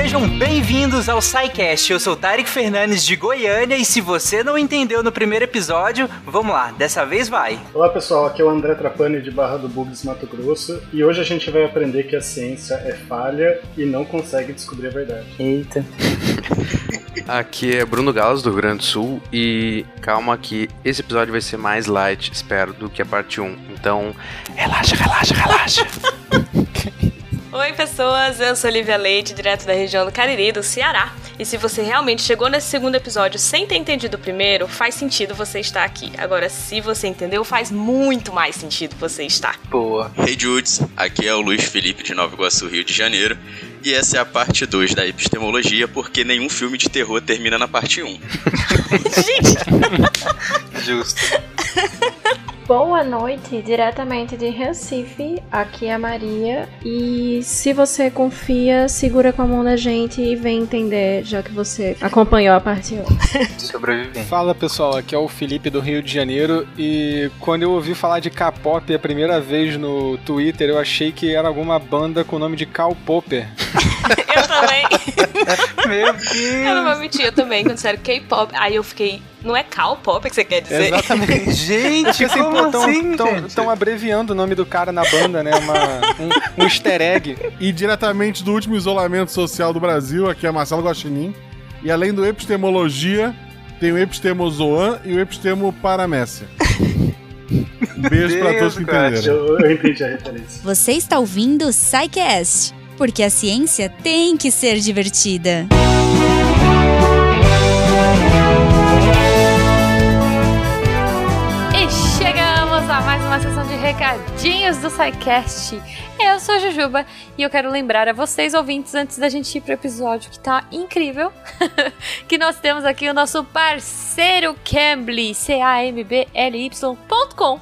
sejam bem-vindos ao SciCast. Eu sou Tarek Fernandes de Goiânia e se você não entendeu no primeiro episódio, vamos lá, dessa vez vai. Olá pessoal, aqui é o André Trapani de Barra do Bugres, Mato Grosso e hoje a gente vai aprender que a ciência é falha e não consegue descobrir a verdade. Eita. Aqui é Bruno Gauss do Rio Grande do Sul e calma que esse episódio vai ser mais light, espero, do que a parte 1. Então, relaxa, relaxa, relaxa. Oi, pessoas, eu sou Olivia Leite, direto da região do Cariri, do Ceará. E se você realmente chegou nesse segundo episódio sem ter entendido o primeiro, faz sentido você estar aqui. Agora, se você entendeu, faz muito mais sentido você estar. Boa. Hey Judes, aqui é o Luiz Felipe de Nova Iguaçu, Rio de Janeiro. E essa é a parte 2 da epistemologia, porque nenhum filme de terror termina na parte 1. Um. Gente! Justo. Boa noite, diretamente de Recife. Aqui é a Maria. E se você confia, segura com a mão da gente e vem entender, já que você acompanhou a parte 1. Sobrevivente. Fala pessoal, aqui é o Felipe do Rio de Janeiro. E quando eu ouvi falar de K-pop a primeira vez no Twitter, eu achei que era alguma banda com o nome de Karl Popper. eu também. Meu Deus. Eu não vou mentir, eu também, quando disseram K-pop, aí eu fiquei. Não é K-pop que você quer dizer? Exatamente. Gente, assim, como pô, tão, assim, tão, gente? tão abreviando o nome do cara na banda, né? Uma, um, um easter egg. E diretamente do último isolamento social do Brasil, aqui é Marcelo Guaxinim. E além do epistemologia, tem o epistemozoan e o epistemo paramécia. Beijo pra todos que entenderam. Eu, eu entendi a referência. Você está ouvindo o SciCast, porque a ciência tem que ser divertida. E mais uma sessão de recadinhos do SciCast. Eu sou a Jujuba e eu quero lembrar a vocês, ouvintes, antes da gente ir pro episódio que tá incrível, que nós temos aqui o nosso parceiro Cambly, C-A-M-B-L-Y.com,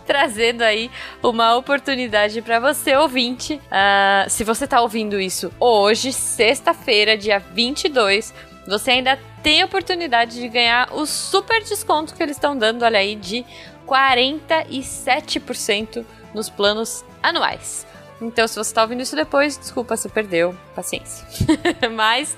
trazendo aí uma oportunidade para você, ouvinte. Ah, se você tá ouvindo isso hoje, sexta-feira, dia 22, você ainda tem a oportunidade de ganhar o super desconto que eles estão dando, olha aí, de 47% nos planos anuais. Então, se você está ouvindo isso depois, desculpa, você perdeu, paciência. mas,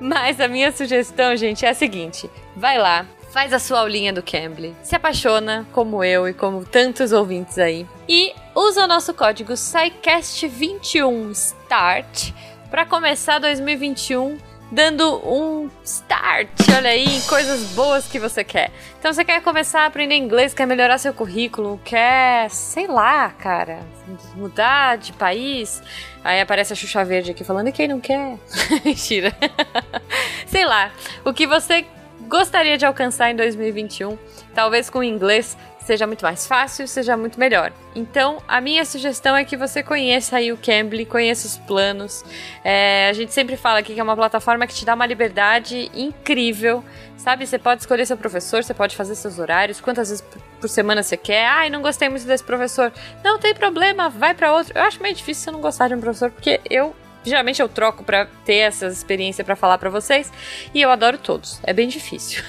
mas a minha sugestão, gente, é a seguinte: vai lá, faz a sua aulinha do Cambly, se apaixona, como eu e como tantos ouvintes aí, e usa o nosso código SciCast21START para começar 2021 dando um start, olha aí, em coisas boas que você quer. Então você quer começar a aprender inglês, quer melhorar seu currículo, quer, sei lá, cara, mudar de país. Aí aparece a Xuxa Verde aqui falando, e quem não quer? Mentira. sei lá, o que você gostaria de alcançar em 2021, talvez com inglês seja muito mais fácil, seja muito melhor. Então, a minha sugestão é que você conheça aí o Cambly, conheça os planos. É, a gente sempre fala aqui que é uma plataforma que te dá uma liberdade incrível, sabe? Você pode escolher seu professor, você pode fazer seus horários, quantas vezes por semana você quer. Ai, não gostei muito desse professor. Não tem problema, vai para outro. Eu acho meio difícil você não gostar de um professor, porque eu Geralmente eu troco para ter essa experiência para falar para vocês e eu adoro todos. É bem difícil.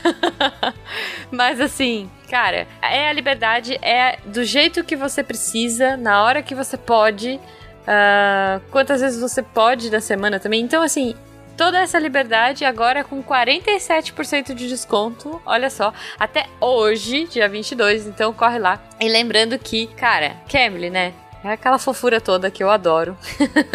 Mas assim, cara, é a liberdade, é do jeito que você precisa, na hora que você pode, uh, quantas vezes você pode da semana também. Então, assim, toda essa liberdade agora com 47% de desconto. Olha só, até hoje, dia 22, então corre lá. E lembrando que, cara, Cambly, né? É aquela fofura toda que eu adoro.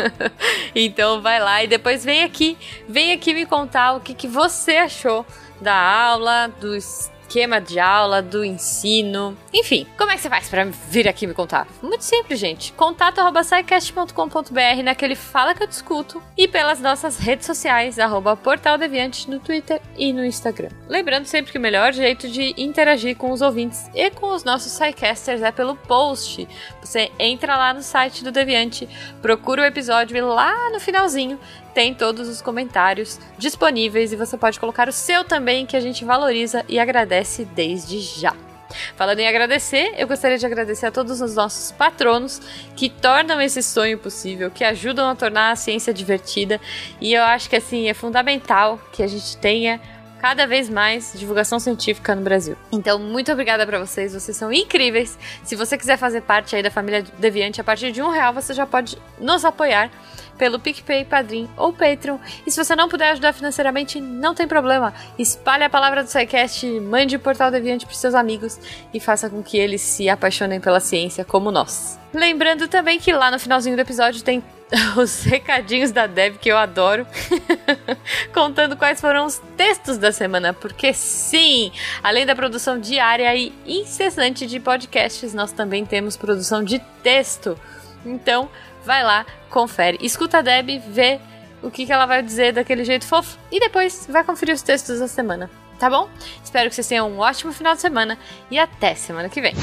então vai lá e depois vem aqui, vem aqui me contar o que, que você achou da aula, do esquema de aula, do ensino. Enfim, como é que você faz para vir aqui me contar? Muito simples, gente. Contato arroba scicast.com.br naquele Fala que eu discuto e pelas nossas redes sociais, arroba Portal Deviante no Twitter e no Instagram. Lembrando sempre que o melhor jeito de interagir com os ouvintes e com os nossos SciCasters é pelo post. Você entra lá no site do Deviante, procura o episódio e lá no finalzinho tem todos os comentários disponíveis e você pode colocar o seu também, que a gente valoriza e agradece desde já. Falando em agradecer, eu gostaria de agradecer a todos os nossos patronos que tornam esse sonho possível, que ajudam a tornar a ciência divertida. E eu acho que assim é fundamental que a gente tenha cada vez mais divulgação científica no Brasil. Então, muito obrigada para vocês, vocês são incríveis. Se você quiser fazer parte aí da família Deviante, a partir de um real você já pode nos apoiar pelo PicPay, Padrim ou Patreon. E se você não puder ajudar financeiramente, não tem problema. Espalhe a palavra do SciCast, mande o Portal Deviante para seus amigos e faça com que eles se apaixonem pela ciência como nós. Lembrando também que lá no finalzinho do episódio tem os recadinhos da Deb que eu adoro, contando quais foram os textos da semana, porque sim, além da produção diária e incessante de podcasts, nós também temos produção de texto. Então, vai lá, confere, escuta a Deb, vê o que, que ela vai dizer daquele jeito fofo e depois vai conferir os textos da semana, tá bom? Espero que vocês tenham um ótimo final de semana e até semana que vem.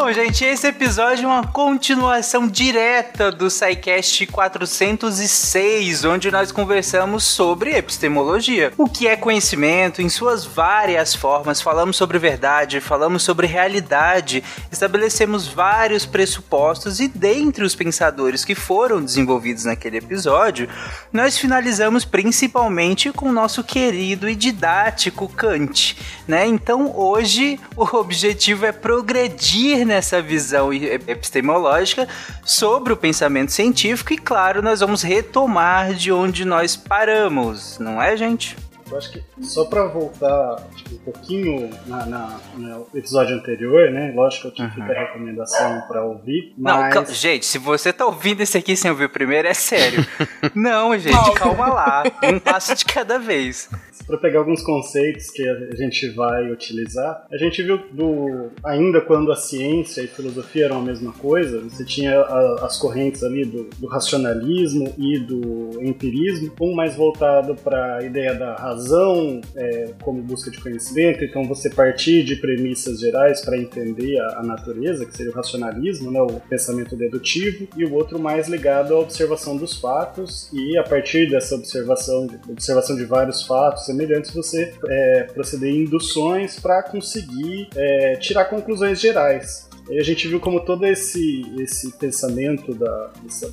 Bom, gente, esse episódio é uma continuação direta do SciCast 406, onde nós conversamos sobre epistemologia. O que é conhecimento em suas várias formas, falamos sobre verdade, falamos sobre realidade, estabelecemos vários pressupostos e dentre os pensadores que foram desenvolvidos naquele episódio, nós finalizamos principalmente com o nosso querido e didático Kant, né? Então, hoje o objetivo é progredir nessa visão epistemológica sobre o pensamento científico e, claro, nós vamos retomar de onde nós paramos, não é, gente? Eu acho que só para voltar tipo, um pouquinho na, na, no episódio anterior, né? Lógico que uhum. fica a recomendação para ouvir. Mas... Não, gente, se você tá ouvindo esse aqui sem ouvir o primeiro, é sério. não, gente, calma lá. Um passo de cada vez para pegar alguns conceitos que a gente vai utilizar. A gente viu do ainda quando a ciência e a filosofia eram a mesma coisa, você tinha a, as correntes ali do, do, racionalismo e do empirismo, um mais voltado para a ideia da razão é, como busca de conhecimento, então você partir de premissas gerais para entender a, a, natureza, que seria o racionalismo, né, o pensamento dedutivo, e o outro mais ligado à observação dos fatos e a partir dessa observação, observação de vários fatos, semelhantes, você é, proceder em induções para conseguir é, tirar conclusões gerais. E a gente viu como todo esse, esse pensamento da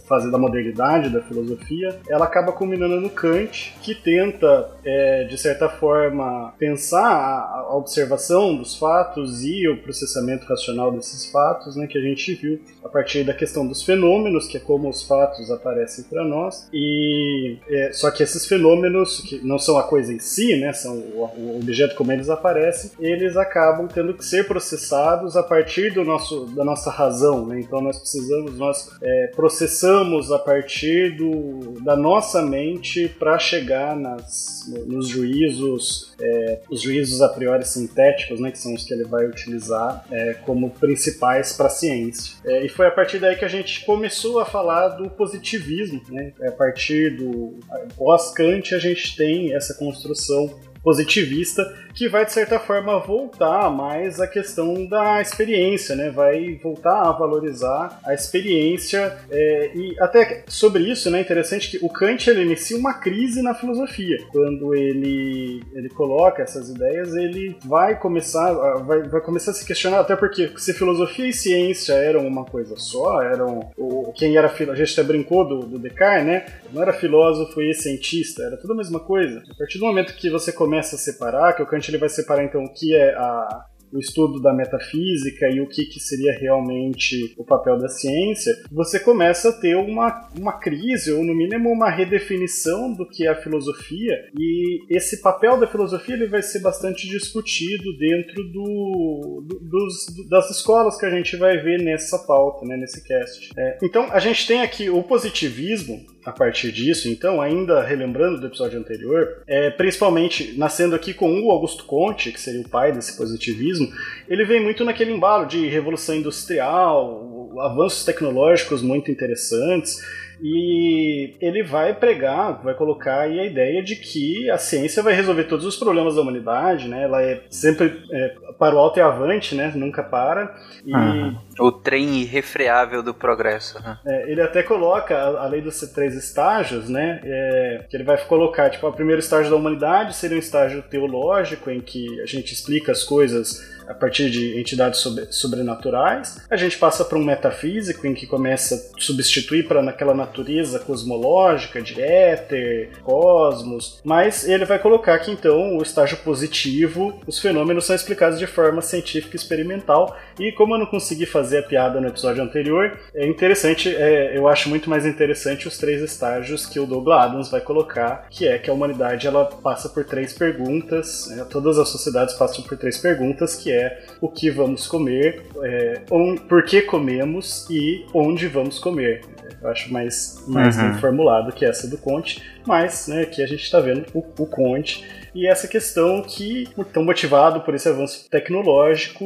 fase da modernidade, da filosofia, ela acaba culminando no Kant, que tenta, é, de certa forma, pensar a, a, observação dos fatos e o processamento racional desses fatos, né, que a gente viu a partir da questão dos fenômenos, que é como os fatos aparecem para nós, e é, só que esses fenômenos, que não são a coisa em si, né, são o, o objeto como eles aparecem, eles acabam tendo que ser processados a partir do nosso nosso, da nossa razão, né? Então nós precisamos, nós é, processamos a partir do, da nossa mente para chegar nas, nos juízos, é, os juízos a priori sintéticos, né? Que são os que ele vai utilizar é, como principais para a ciência. É, e foi a partir daí que a gente começou a falar do positivismo, né? A partir do pós-Kant a gente tem essa construção positivista que vai de certa forma voltar mais à questão da experiência, né? Vai voltar a valorizar a experiência é, e até sobre isso, né? Interessante que o Kant ele inicia uma crise na filosofia quando ele ele coloca essas ideias, ele vai começar vai, vai começar a se questionar até porque se filosofia e ciência eram uma coisa só, eram o quem era a gente até brincou do, do Descartes, né? Não era filósofo e cientista, era tudo a mesma coisa. A partir do momento que você começa a separar, que o Kant ele vai separar então o que é a, o estudo da metafísica e o que, que seria realmente o papel da ciência, você começa a ter uma, uma crise, ou no mínimo uma redefinição do que é a filosofia, e esse papel da filosofia ele vai ser bastante discutido dentro do, do dos, das escolas que a gente vai ver nessa pauta, né, nesse cast. É, então, a gente tem aqui o positivismo, a partir disso, então, ainda relembrando do episódio anterior, é, principalmente nascendo aqui com o Augusto Conte, que seria o pai desse positivismo, ele vem muito naquele embalo de revolução industrial, avanços tecnológicos muito interessantes. E ele vai pregar, vai colocar aí a ideia de que a ciência vai resolver todos os problemas da humanidade, né? Ela é sempre é, para o alto e avante, né? Nunca para. E Uhum. O trem irrefreável do progresso. né? é, ele até coloca, a- além dos três estágios, né? é, que ele vai colocar, tipo, o primeiro estágio da humanidade seria um estágio teológico, em que a gente explica as coisas a partir de entidades sobre- sobrenaturais. A gente passa para um metafísico, em que começa a substituir para naquela natureza cosmológica de éter, cosmos. Mas ele vai colocar que, então, o estágio positivo, os fenômenos são explicados de forma científica experimental. E como eu não consegui fazer a piada no episódio anterior, é interessante, é, eu acho muito mais interessante os três estágios que o Douglas Adams vai colocar, que é que a humanidade ela passa por três perguntas, né, todas as sociedades passam por três perguntas, que é o que vamos comer, é, on- por que comemos e onde vamos comer. Eu acho mais, mais Uhum. bem formulado que essa do Conte, mas né, aqui a gente está vendo o, o Conte e essa questão que, tão motivado por esse avanço tecnológico,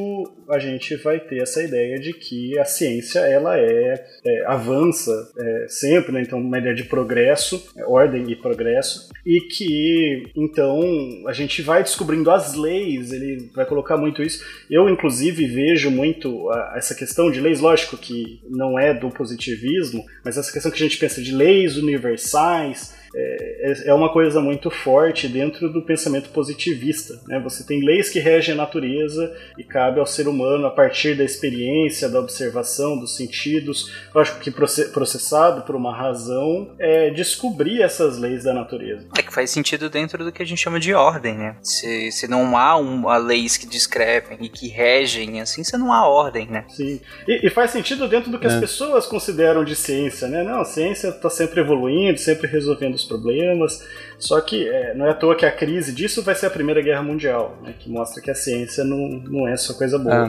a gente vai ter essa ideia de que a ciência ela é, é, avança é, sempre, né? então uma ideia de progresso, é, ordem e progresso, e que então a gente vai descobrindo as leis, ele vai colocar muito isso. Eu inclusive vejo muito a- essa questão de leis, lógico que não é do positivismo, mas essa questão que a gente pensa de leis universais, é, é uma coisa muito forte dentro do pensamento positivista. Né? Você tem leis que regem a natureza e cabe ao ser humano, a partir da experiência, da observação, dos sentidos, lógico que proce- processado por uma razão, é descobrir essas leis da natureza. É que faz sentido dentro do que a gente chama de ordem, né? Se, se não há uma leis que descrevem e que regem, assim, você não há ordem, né? Sim. E, e faz sentido dentro do que as É. pessoas consideram de ciência, né? Não, a ciência está sempre evoluindo, sempre resolvendo os problemas. Só que é, não é à toa que a crise disso vai ser a Primeira Guerra Mundial, né? Que mostra que a ciência não, não é só coisa boa.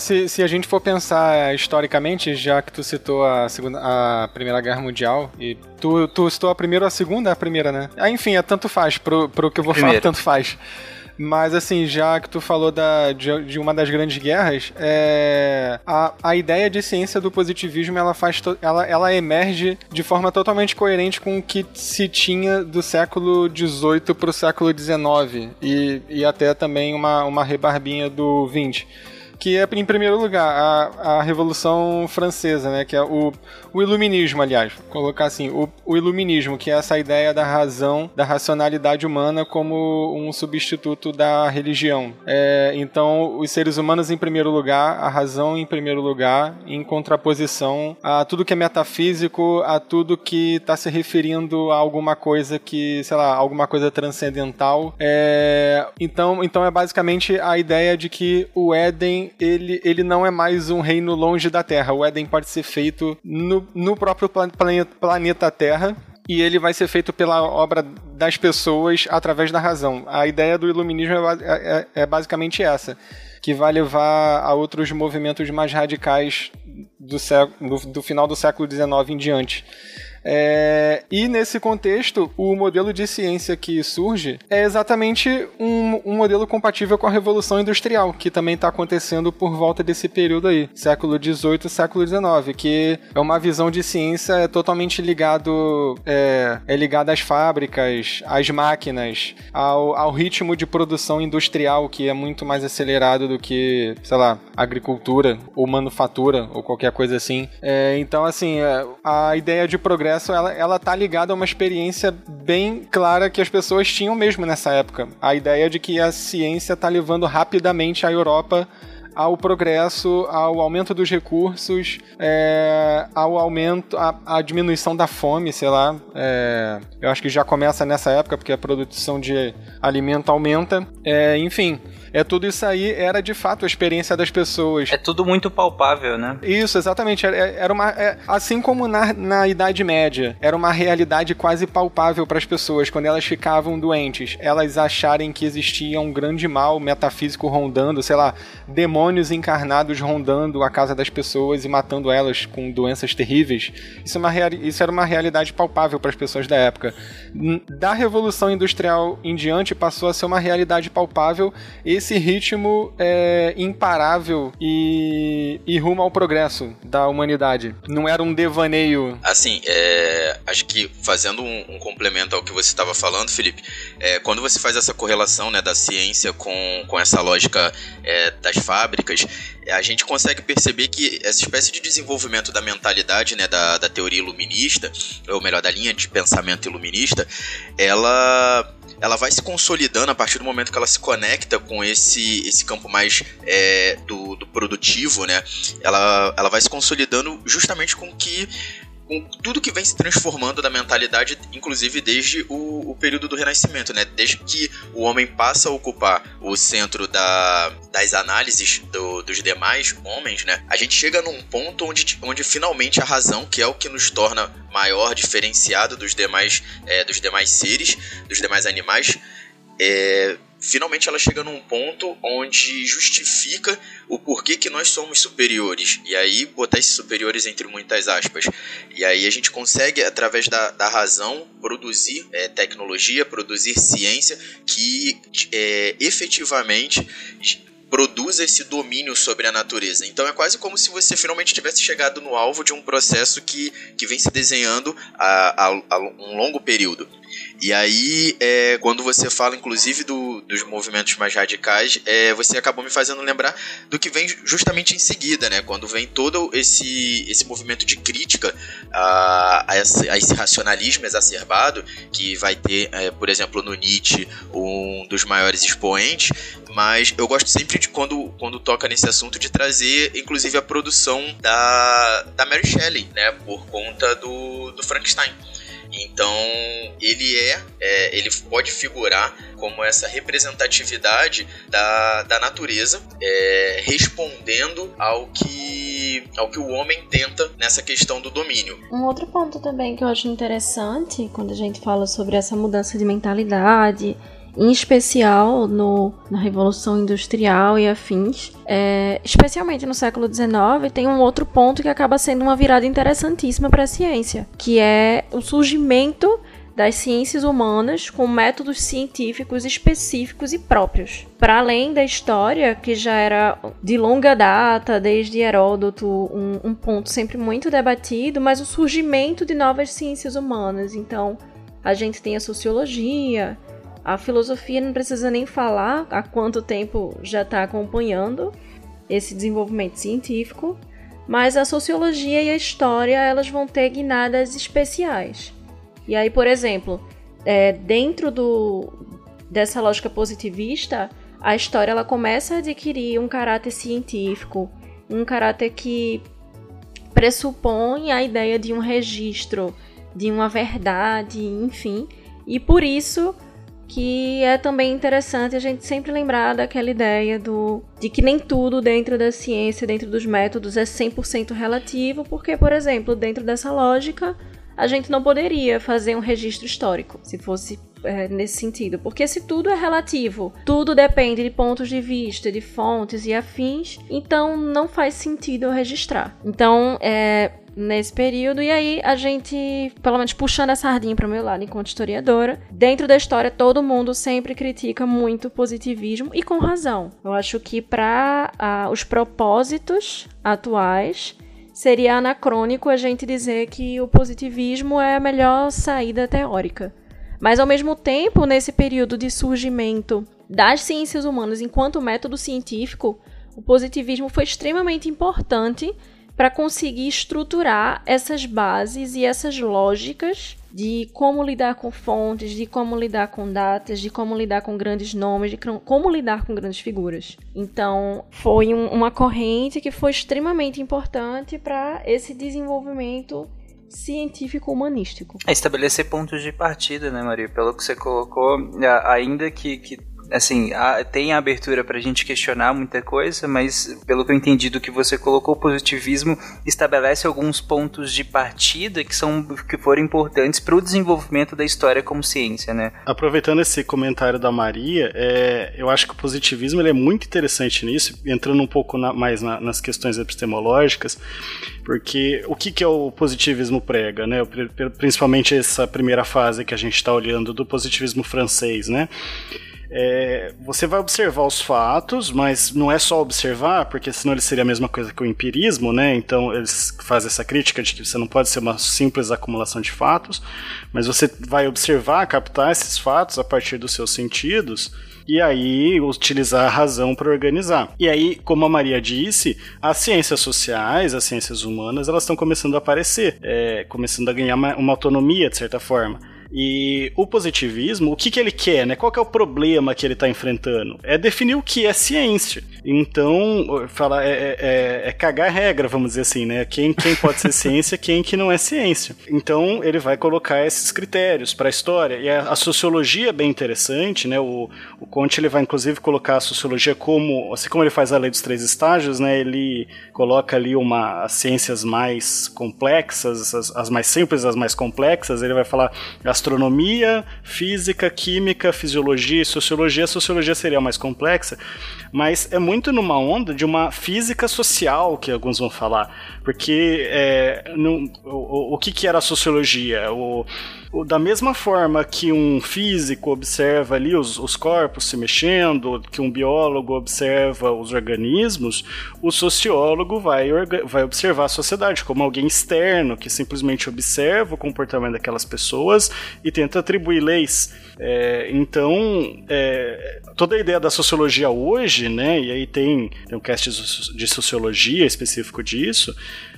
Se, se a gente for pensar historicamente, já que tu citou a, segunda, a Primeira Guerra Mundial, e tu, tu citou a primeira ou a segunda? A primeira, né? Ah, enfim, é tanto faz, pro, pro que eu vou falar, tanto faz. Mas assim, já que tu falou da, de, de uma das grandes guerras, é, a, a ideia de ciência do positivismo ela faz to- ela, ela emerge de forma totalmente coerente com o que se tinha do século XVIII para o século XIX e, e até também uma, uma rebarbinha do XX que é, em primeiro lugar, a, a Revolução Francesa, né? Que é o, o Iluminismo, aliás. Vou colocar assim, o, o Iluminismo, que é essa ideia da razão, da racionalidade humana como um substituto da religião. É, então, os seres humanos em primeiro lugar, a razão em primeiro lugar, em contraposição a tudo que é metafísico, a tudo que está se referindo a alguma coisa que, sei lá, alguma coisa transcendental. É, então, então é basicamente a ideia de que o Éden ele, ele não é mais um reino longe da Terra. O Éden pode ser feito no, no próprio plan- planeta, planeta Terra. E ele vai ser feito pela obra das pessoas através da razão. A ideia do iluminismo é, ba- é- é basicamente essa, que vai levar a outros movimentos mais radicais do, sé- do- do final do século XIX em diante. É, e nesse contexto, o modelo de ciência que surge é exatamente um, um modelo compatível com a Revolução Industrial, que também está acontecendo por volta desse período aí, século XVIII, século XIX, que é uma visão de ciência totalmente ligado é, é ligado às fábricas, às máquinas, ao, ao ritmo de produção industrial que é muito mais acelerado do que, sei lá, agricultura ou manufatura ou qualquer coisa assim. É, então, assim, é, a ideia de progresso ela, ela tá ligada a uma experiência bem clara que as pessoas tinham mesmo nessa época. A ideia de que a ciência está levando rapidamente a Europa ao progresso, ao aumento dos recursos, é, ao aumento, à, diminuição da fome, sei lá. É, eu acho que já começa nessa época, porque a produção de alimento aumenta. É, enfim, é tudo isso aí era de fato a experiência das pessoas. É tudo muito palpável, né? Isso, exatamente. Era, era uma, é, assim como na, na Idade Média, era uma realidade quase palpável para as pessoas quando elas ficavam doentes. Elas acharem que existia um grande mal metafísico rondando, sei lá, demônios encarnados rondando a casa das pessoas e matando elas com doenças terríveis. Isso, é uma isso era uma realidade palpável para as pessoas da época. Da Revolução Industrial em diante passou a ser uma realidade palpável. Esse ritmo é, imparável e, e rumo ao progresso da humanidade. Não era um devaneio. Assim, é, acho que fazendo um, um, complemento ao que você estava falando, Felipe, é, quando você faz essa correlação né, da ciência com, com essa lógica é, das fábricas, a gente consegue perceber que essa espécie de desenvolvimento da mentalidade, né, da, da teoria iluminista, ou melhor, da linha de pensamento iluminista, ela ela vai se consolidando a partir do momento que ela se conecta com esse, esse campo mais é, do, do produtivo, né? Ela, ela vai se consolidando justamente com que com tudo que vem se transformando da mentalidade, inclusive desde o, o, período do Renascimento, né? Desde que o homem passa a ocupar o centro da, das análises do, dos demais homens, né? A gente chega num ponto onde, onde finalmente a razão, que é o que nos torna maior, diferenciado dos demais, é, dos demais seres, dos demais animais, é, finalmente ela chega num ponto onde justifica o porquê que nós somos superiores. E aí, botar esses superiores entre muitas aspas. E aí a gente consegue, através da, da razão, produzir é, tecnologia, produzir ciência que é, efetivamente produza esse domínio sobre a natureza. Então é quase como se você finalmente tivesse chegado no alvo de um processo que, que vem se desenhando a, a, a um longo período. E aí, é, quando você fala, inclusive, do, dos movimentos mais radicais, é, você acabou me fazendo lembrar do que vem justamente em seguida, né? Quando vem todo esse, esse movimento de crítica a, a, esse, a esse racionalismo exacerbado, que vai ter, é, por exemplo, no Nietzsche, um dos maiores expoentes, mas eu gosto sempre de quando, quando toca nesse assunto de trazer, inclusive, a produção da, da Mary Shelley, né? Por conta do, do Frankenstein. Então, ele é, é, ele pode figurar como essa representatividade da, da natureza, é, respondendo ao que, ao que o homem tenta nessa questão do domínio. Um outro ponto também que eu acho interessante quando a gente fala sobre essa mudança de mentalidade em especial no, na Revolução Industrial e afins, é, especialmente no século XIX, tem um outro ponto que acaba sendo uma virada interessantíssima para a ciência, que é o surgimento das ciências humanas com métodos científicos específicos e próprios. Para além da história, que já era de longa data, desde Heródoto, um, um ponto sempre muito debatido, mas o surgimento de novas ciências humanas. Então, a gente tem a sociologia, a filosofia não precisa nem falar há quanto tempo já está acompanhando esse desenvolvimento científico, mas a sociologia e a história elas vão ter guinadas especiais. E aí, por exemplo, é, dentro do, dessa lógica positivista, a história ela começa a adquirir um caráter científico, um caráter que pressupõe a ideia de um registro, de uma verdade, enfim, e por isso que é também interessante a gente sempre lembrar daquela ideia do de que nem tudo dentro da ciência, dentro dos métodos é 100% relativo, porque, por exemplo, dentro dessa lógica, a gente não poderia fazer um registro histórico, se fosse é, nesse sentido. Porque se tudo é relativo, tudo depende de pontos de vista, de fontes e afins, então não faz sentido registrar. Então, é, nesse período. E aí a gente, pelo menos puxando a sardinha para o meu lado enquanto historiadora, dentro da história todo mundo sempre critica muito o positivismo e com razão. Eu acho que para uh, os propósitos atuais seria anacrônico a gente dizer que o positivismo é a melhor saída teórica. Mas ao mesmo tempo, nesse período de surgimento das ciências humanas enquanto método científico, o positivismo foi extremamente importante para conseguir estruturar essas bases e essas lógicas de como lidar com fontes, de como lidar com datas, de como lidar com grandes nomes, de como lidar com grandes figuras. Então, foi um, uma corrente que foi extremamente importante para esse desenvolvimento científico-humanístico. É estabelecer pontos de partida, né, Maria? Pelo que você colocou, ainda que, que assim, a, tem a abertura pra gente questionar muita coisa, mas pelo que eu entendi do que você colocou, o positivismo estabelece alguns pontos de partida que são que foram importantes para o desenvolvimento da história como ciência, né? Aproveitando esse comentário da Maria, é, eu acho que o positivismo ele é muito interessante nisso, entrando um pouco na, mais na, nas questões epistemológicas, porque o que, que é o positivismo prega, né? Principalmente essa primeira fase que a gente está olhando do positivismo francês, né? É, você vai observar os fatos, mas não é só observar, porque senão ele seria a mesma coisa que o empirismo, né? Então eles fazem essa crítica de que você não pode ser uma simples acumulação de fatos, mas você vai observar, captar esses fatos a partir dos seus sentidos e aí utilizar a razão para organizar. E aí, como a Maria disse, as ciências sociais, as ciências humanas, elas estão começando a aparecer, é, começando a ganhar uma, uma autonomia, de certa forma. E o positivismo, o que, que ele quer, né? Qual que é o problema que ele está enfrentando? É definir o que é ciência. Então, fala, é, é, é, é cagar regra, vamos dizer assim, né? Quem, quem pode ser ciência, quem que não é ciência. Então, ele vai colocar esses critérios para a história. E a, a, sociologia é bem interessante, né? O, o Conte ele vai inclusive colocar a sociologia como, assim como ele faz a lei dos três estágios, né? Ele coloca ali uma as ciências mais complexas, as, as mais simples, as mais complexas. Ele vai falar astronomia, física, química, fisiologia e sociologia. A sociologia seria mais complexa, mas é muito numa onda de uma física social que alguns vão falar, porque é, no, o, o que, que era a sociologia? O, da mesma forma que um físico observa ali os, os corpos se mexendo, que um biólogo observa os organismos, o sociólogo vai, vai observar a sociedade como alguém externo que simplesmente observa o comportamento daquelas pessoas e tenta atribuir leis. É, então, é, toda a ideia da sociologia hoje, né, e aí tem, tem um cast de sociologia específico disso,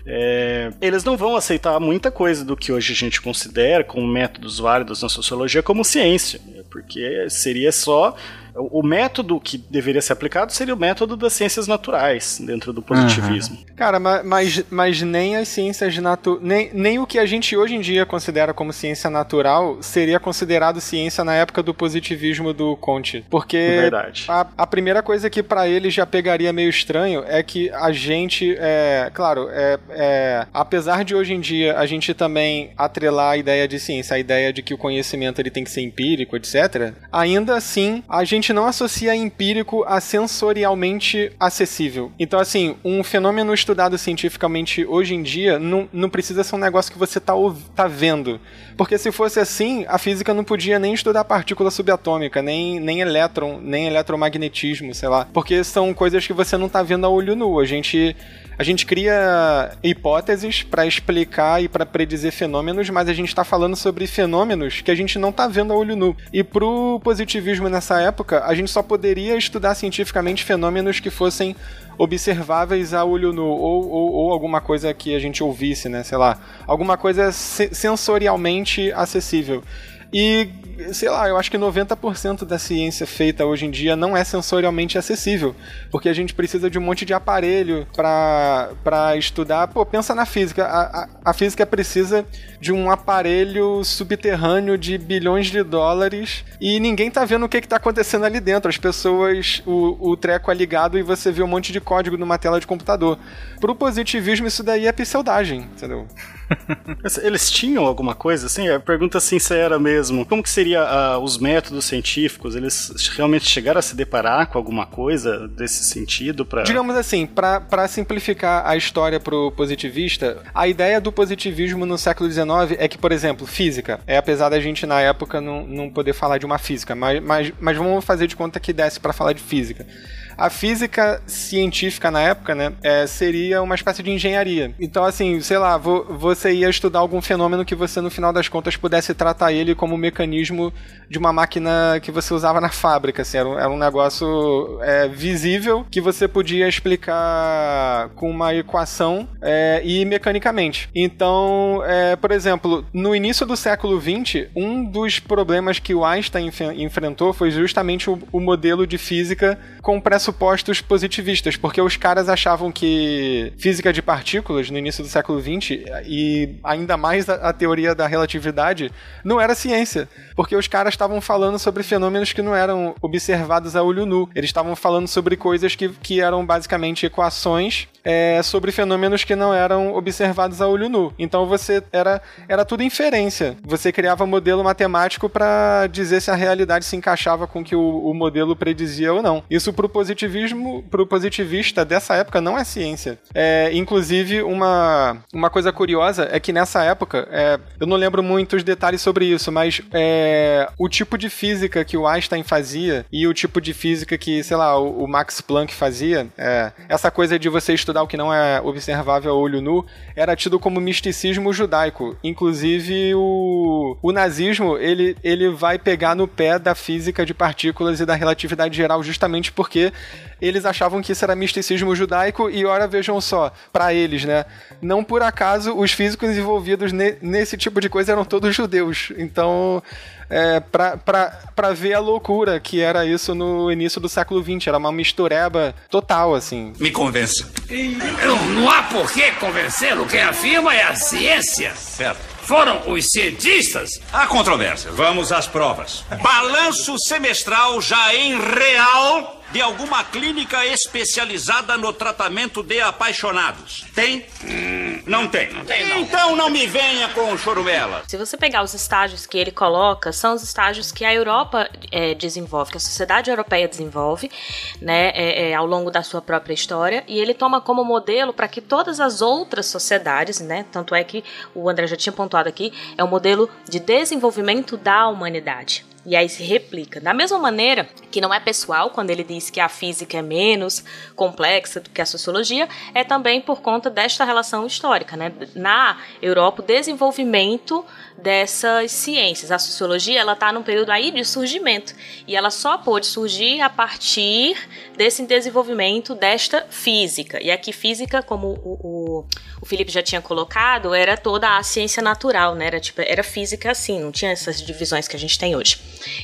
é, eles não vão aceitar muita coisa do que hoje a gente considera como métodos válidos na sociologia como ciência, porque seria só o método que deveria ser aplicado seria o método das ciências naturais dentro do positivismo. Uhum. Cara, mas, mas nem as ciências naturais. Nem, nem o que a gente hoje em dia considera como ciência natural seria considerado ciência na época do positivismo do Conte. Porque Verdade. A, a primeira coisa que para ele já pegaria meio estranho é que a gente. É, claro, é, é, apesar de hoje em dia a gente também atrelar a ideia de ciência, a ideia de que o conhecimento ele tem que ser empírico, etc., ainda assim a gente gente não associa empírico a sensorialmente acessível. Então, assim, um fenômeno estudado cientificamente hoje em dia não, não precisa ser um negócio que você tá, tá vendo. Porque se fosse assim, a física não podia nem estudar partícula subatômica, nem, nem elétron, nem eletromagnetismo, sei lá. Porque são coisas que você não tá vendo a olho nu. A gente a gente cria hipóteses para explicar e para predizer fenômenos, mas a gente está falando sobre fenômenos que a gente não está vendo a olho nu. E pro positivismo nessa época, a gente só poderia estudar cientificamente fenômenos que fossem observáveis a olho nu, ou, ou, ou, alguma coisa que a gente ouvisse, né? Sei lá, alguma coisa sensorialmente acessível. E, sei lá, eu acho que 90% da ciência feita hoje em dia não é sensorialmente acessível, porque a gente precisa de um monte de aparelho para estudar. Pô, pensa na física. A, a, a, física precisa de um aparelho subterrâneo de bilhões de dólares e ninguém tá vendo o que, que tá acontecendo ali dentro. As pessoas, o, o treco é ligado e você vê um monte de código numa tela de computador. Pro positivismo, isso daí é pseudagem, entendeu? Eles tinham alguma coisa assim? A pergunta sincera mesmo. Como que seria uh, os métodos científicos? Eles realmente chegaram a se deparar com alguma coisa desse sentido? Pra... Digamos assim, para simplificar a história pro positivista, a ideia do positivismo no século XIX é que, por exemplo, física, é apesar da gente na época não, não poder falar de uma física, mas, mas, mas vamos fazer de conta que desse para falar de física. A física científica na época, né, é, seria uma espécie de engenharia. Então, assim, sei lá, vo, você ia estudar algum fenômeno que você, no final das contas, pudesse tratar ele como um mecanismo de uma máquina que você usava na fábrica. Assim, era, um, era um negócio é, visível que você podia explicar com uma equação é, e mecanicamente. Então, é, por exemplo, no início do século XX, um dos problemas que o Einstein enf enfrentou foi justamente o, o modelo de física com pressupostos positivistas, porque os caras achavam que física de partículas no início do século XX e ainda mais a, a teoria da relatividade não era ciência, porque os caras estavam falando sobre fenômenos que não eram observados a olho nu. Eles estavam falando sobre coisas que, que eram basicamente equações é, sobre fenômenos que não eram observados a olho nu. Então você era, era tudo inferência. Você criava modelo matemático para dizer se a realidade se encaixava com o que o, o modelo predizia ou não. Isso pro positivismo, pro positivista dessa época não é ciência. É, inclusive, uma, uma coisa curiosa é que nessa época, é, eu não lembro muitos detalhes sobre isso, mas é, o tipo de física que o Einstein fazia e o tipo de física que, sei lá, o, o Max Planck fazia, é, essa coisa de você estudar o que não é observável a olho nu, era tido como misticismo judaico. Inclusive, o, o nazismo, ele, ele vai pegar no pé da física de partículas e da relatividade geral justamente porque eles achavam que isso era misticismo judaico e ora vejam só, para eles, né? Não por acaso os físicos envolvidos ne nesse tipo de coisa eram todos judeus. Então, é, pra, pra, pra ver a loucura que era isso no início do século XX. Era uma mistureba total, assim. Me convença. Não, não há por que convencê-lo. Quem afirma é a ciência. Certo. Foram os cientistas? Há controvérsia. Vamos às provas. Balanço semestral já em real de alguma clínica especializada no tratamento de apaixonados. Tem? Hum, não tem. Não tem, não. Então não me venha com chorumela. Se você pegar os estágios que ele coloca, são os estágios que a Europa é, desenvolve, que a sociedade europeia desenvolve, né, é, é, ao longo da sua própria história, e ele toma como modelo para que todas as outras sociedades, né, tanto é que o André já tinha pontuado aqui, é o modelo de desenvolvimento da humanidade. E aí se replica. Da mesma maneira que não é pessoal quando ele diz que a física é menos complexa do que a sociologia, é também por conta desta relação histórica. Né? Na Europa, o desenvolvimento dessas ciências. A sociologia ela está num período aí de surgimento e ela só pôde surgir a partir desse desenvolvimento desta física. E aqui física, como o, o, o Felipe já tinha colocado, era toda a ciência natural, né? Era tipo era física assim, não tinha essas divisões que a gente tem hoje.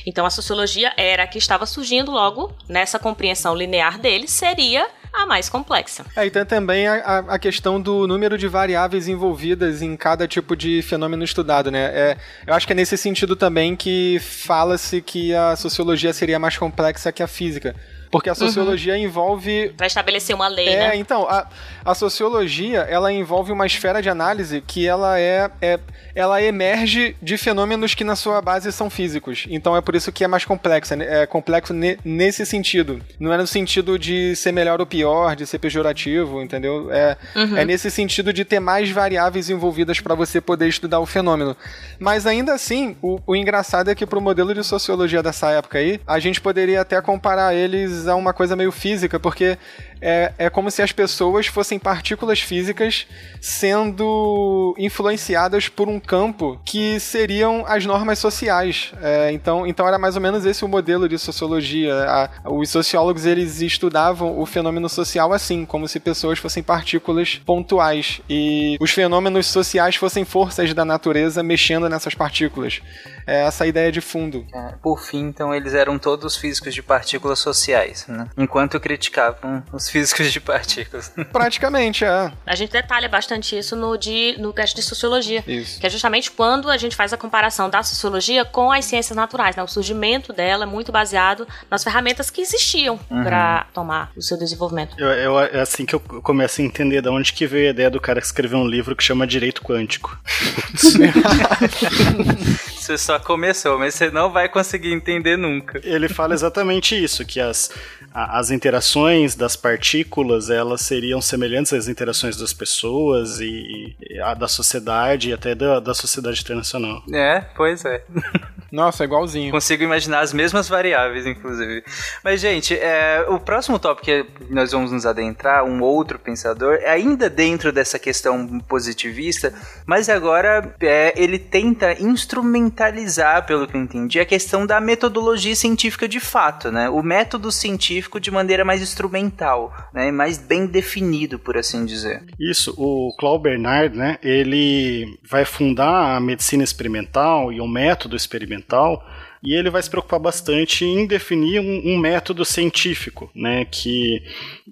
Então a sociologia era a que estava surgindo logo nessa compreensão linear dele seria a mais complexa. É, e tem também a, a, questão do número de variáveis envolvidas em cada tipo de fenômeno estudado, né? É, eu acho que é nesse sentido também que fala-se que a sociologia seria mais complexa que a física. Porque a uhum. sociologia uhum. envolve. Para estabelecer uma lei, é, né? então, a, a sociologia, ela envolve uma esfera de análise que ela é, é. Ela emerge de fenômenos que na sua base são físicos. Então é por isso que é mais complexa. Né? É complexo ne, nesse sentido. Não é no sentido de ser melhor ou pior, de ser pejorativo, entendeu? É, uhum. é nesse sentido de ter mais variáveis envolvidas para você poder estudar o fenômeno. Mas ainda assim, o, o engraçado é que pro modelo de sociologia dessa época aí, a gente poderia até comparar eles a uma coisa meio física, porque é, é como se as pessoas fossem partículas físicas sendo influenciadas por um campo que seriam as normas sociais. É, então, então era mais ou menos esse o modelo de sociologia. A, os sociólogos eles estudavam o fenômeno social assim, como se pessoas fossem partículas pontuais e os fenômenos sociais fossem forças da natureza mexendo nessas partículas. É essa ideia de fundo. É, por fim, então, eles eram todos físicos de partículas sociais, né? Enquanto criticavam os físicos de partículas. Praticamente, é. A gente detalha bastante isso no, de, no cast de sociologia. Isso. Que é justamente quando a gente faz a comparação da sociologia com as ciências naturais, né? O surgimento dela é muito baseado nas ferramentas que existiam uhum. para tomar o seu desenvolvimento. Eu, eu, é assim que eu começo a entender de onde que veio a ideia do cara que escreveu um livro que chama Direito Quântico. você só começou, mas você não vai conseguir entender nunca. Ele fala exatamente isso, que as, as interações das partículas elas seriam semelhantes às interações das pessoas e, e a da sociedade e até da, da sociedade internacional. É, pois é. Nossa, é igualzinho. Consigo imaginar as mesmas variáveis, inclusive. Mas, gente, é, o próximo tópico que nós vamos nos adentrar, um outro pensador, é ainda dentro dessa questão positivista, mas agora é, ele tenta instrumentalizar, pelo que eu entendi, a questão da metodologia científica de fato, né? O método científico de maneira mais instrumental, né? Mais bem definido, por assim dizer. Isso, o Claude Bernard, né? Ele vai fundar a medicina experimental e o método experimental e ele vai se preocupar bastante em definir um, um, método científico, né, que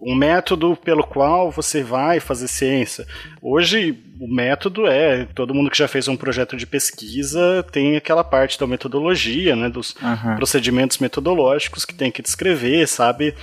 um método pelo qual você vai fazer ciência. Hoje o método é todo mundo que já fez um projeto de pesquisa tem aquela parte da metodologia, né, dos uhum. procedimentos metodológicos que tem que descrever, sabe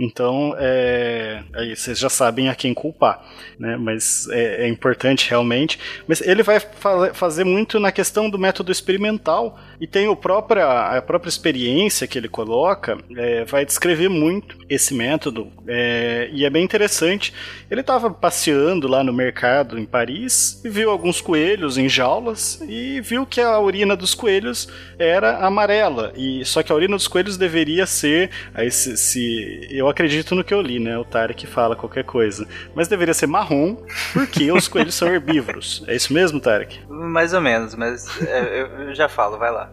Então, é, aí vocês já sabem a quem culpar, né? Mas é, é importante realmente. Mas ele vai fa fazer muito na questão do método experimental e tem o própria, a própria experiência que ele coloca, é, vai descrever muito esse método é, e é bem interessante. Ele estava passeando lá no mercado em Paris e viu alguns coelhos em jaulas e viu que a urina dos coelhos era amarela e só que a urina dos coelhos deveria ser aí se, se eu acredito no que eu li, né? O Tarek fala qualquer coisa, mas deveria ser marrom porque os coelhos são herbívoros. É isso mesmo, Tarek? Mais ou menos, mas é, eu já falo, vai lá.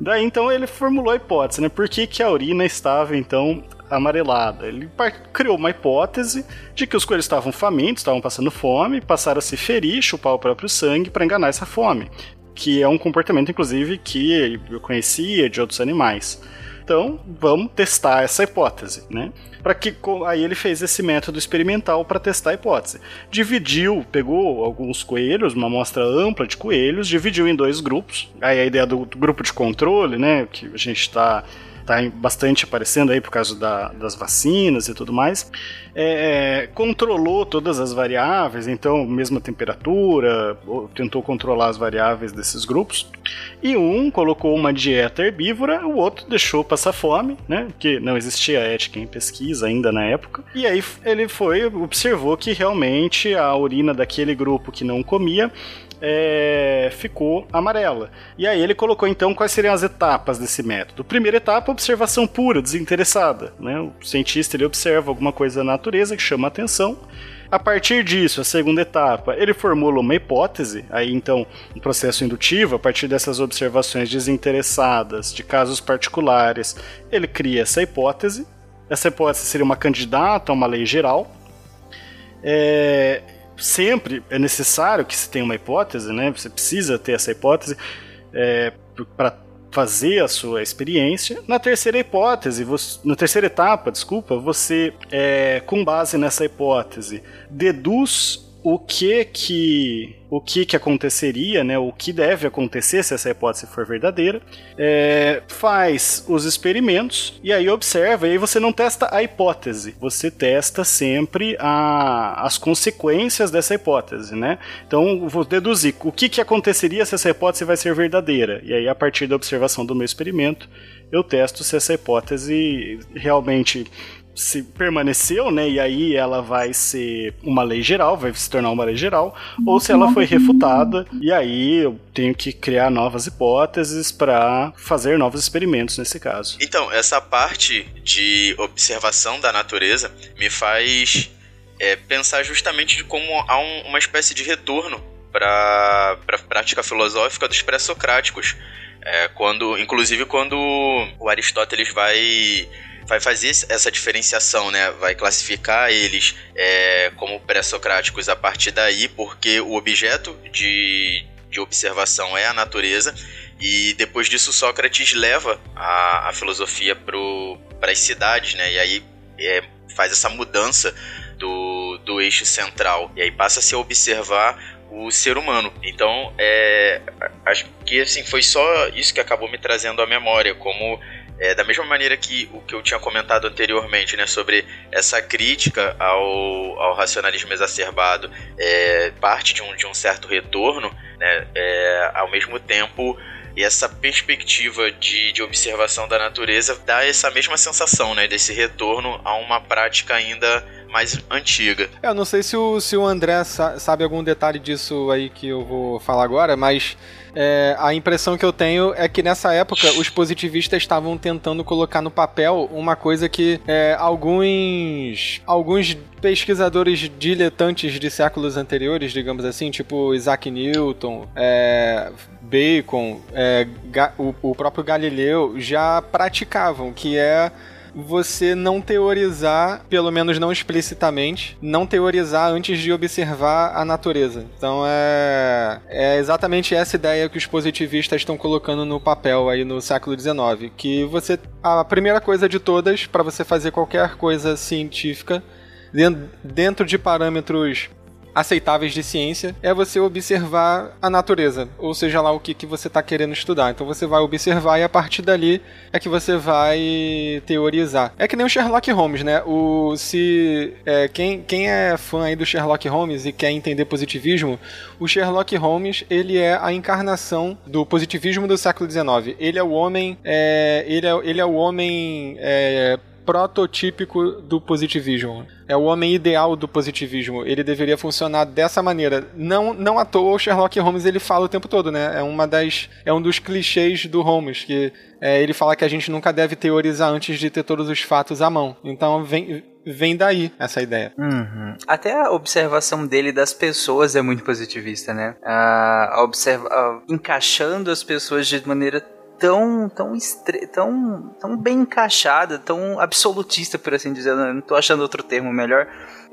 Daí então ele formulou a hipótese, né? Por que, que a urina estava então amarelada? Ele criou uma hipótese de que os coelhos estavam famintos, estavam passando fome, passaram a se ferir, chupar o próprio sangue para enganar essa fome, que é um comportamento inclusive que eu conhecia de outros animais. Então, vamos testar essa hipótese, né? Para que aí ele fez esse método experimental para testar a hipótese. Dividiu, pegou alguns coelhos, uma amostra ampla de coelhos, dividiu em dois grupos. Aí a ideia do grupo de controle, né, que a gente está tá bastante aparecendo aí por causa da, das vacinas e tudo mais, é, é controlou todas as variáveis, então, mesma temperatura, tentou controlar as variáveis desses grupos, e um colocou uma dieta herbívora, o outro deixou passar fome, né, que não existia ética em pesquisa ainda na época, e aí ele foi, observou que realmente a urina daquele grupo que não comia é, ficou amarela. E aí ele colocou então quais seriam as etapas desse método. Primeira etapa, observação pura, desinteressada. Né? O cientista ele observa alguma coisa na natureza que chama a atenção. A partir disso, a segunda etapa, ele formula uma hipótese, aí então um processo indutivo, a partir dessas observações desinteressadas de casos particulares, ele cria essa hipótese. Essa hipótese seria uma candidata a uma lei geral. É, sempre é necessário que se tenha uma hipótese, né? Você precisa ter essa hipótese é, para fazer a sua experiência. Na terceira hipótese, você, na terceira etapa, desculpa, você, é, com base nessa hipótese, deduz o que que o que, que aconteceria, né, o que deve acontecer se essa hipótese for verdadeira, é, faz os experimentos e aí observa, e aí você não testa a hipótese, você testa sempre a, as consequências dessa hipótese, né? Então, vou deduzir o que, que aconteceria se essa hipótese vai ser verdadeira, e aí a partir da observação do meu experimento, eu testo se essa hipótese realmente se permaneceu, né? E aí ela vai ser uma lei geral, vai se tornar uma lei geral, ou se ela foi refutada, e aí eu tenho que criar novas hipóteses para fazer novos experimentos nesse caso. Então, essa parte de observação da natureza me faz é, pensar justamente de como há um, uma espécie de retorno para a prática filosófica dos pré-socráticos. É, quando, inclusive quando o Aristóteles vai vai fazer essa diferenciação, né? Vai classificar eles é, como pré-socráticos a partir daí, porque o objeto de, de observação é a natureza, e depois disso Sócrates leva a, a filosofia para as cidades, né? E aí é, faz essa mudança do, do eixo central, e aí passa -se a se observar o ser humano. Então, é, acho que assim foi só isso que acabou me trazendo à memória, como é, da mesma maneira que o que eu tinha comentado anteriormente, né, sobre essa crítica ao, ao racionalismo exacerbado é, parte de um, de um certo retorno, né, é, ao mesmo tempo e essa perspectiva de, de observação da natureza dá essa mesma sensação, né, desse retorno a uma prática ainda mais antiga. Eu não sei se o, se o André sabe algum detalhe disso aí que eu vou falar agora, mas é, a impressão que eu tenho é que nessa época os positivistas estavam tentando colocar no papel uma coisa que é, alguns alguns pesquisadores diletantes de séculos anteriores, digamos assim, tipo Isaac Newton, é, Bacon, é, o, o próprio Galileu, já praticavam, que é você não teorizar, pelo menos não explicitamente, não teorizar antes de observar a natureza. Então é, é exatamente essa ideia que os positivistas estão colocando no papel aí no século XIX, que você a primeira coisa de todas para você fazer qualquer coisa científica dentro de parâmetros aceitáveis de ciência é você observar a natureza, ou seja lá o que, que você está querendo estudar. Então você vai observar e a partir dali é que você vai teorizar. É que nem o Sherlock Holmes, né? O, se é, quem, quem é fã aí do Sherlock Holmes e quer entender positivismo, o Sherlock Holmes ele é a encarnação do positivismo do século XIX. Ele é o homem, é, ele, é, ele é o homem é, prototípico do positivismo. É o homem ideal do positivismo. Ele deveria funcionar dessa maneira. Não, não à toa o Sherlock Holmes ele fala o tempo todo, né? É uma das é um dos clichês do Holmes que é, ele fala que a gente nunca deve teorizar antes de ter todos os fatos à mão. Então vem vem daí essa ideia. Uhum. Até a observação dele das pessoas é muito positivista, né? A observa a, encaixando as pessoas de maneira tão tão, estre... tão tão bem encaixada, tão absolutista, por assim dizer. Não tô achando outro termo melhor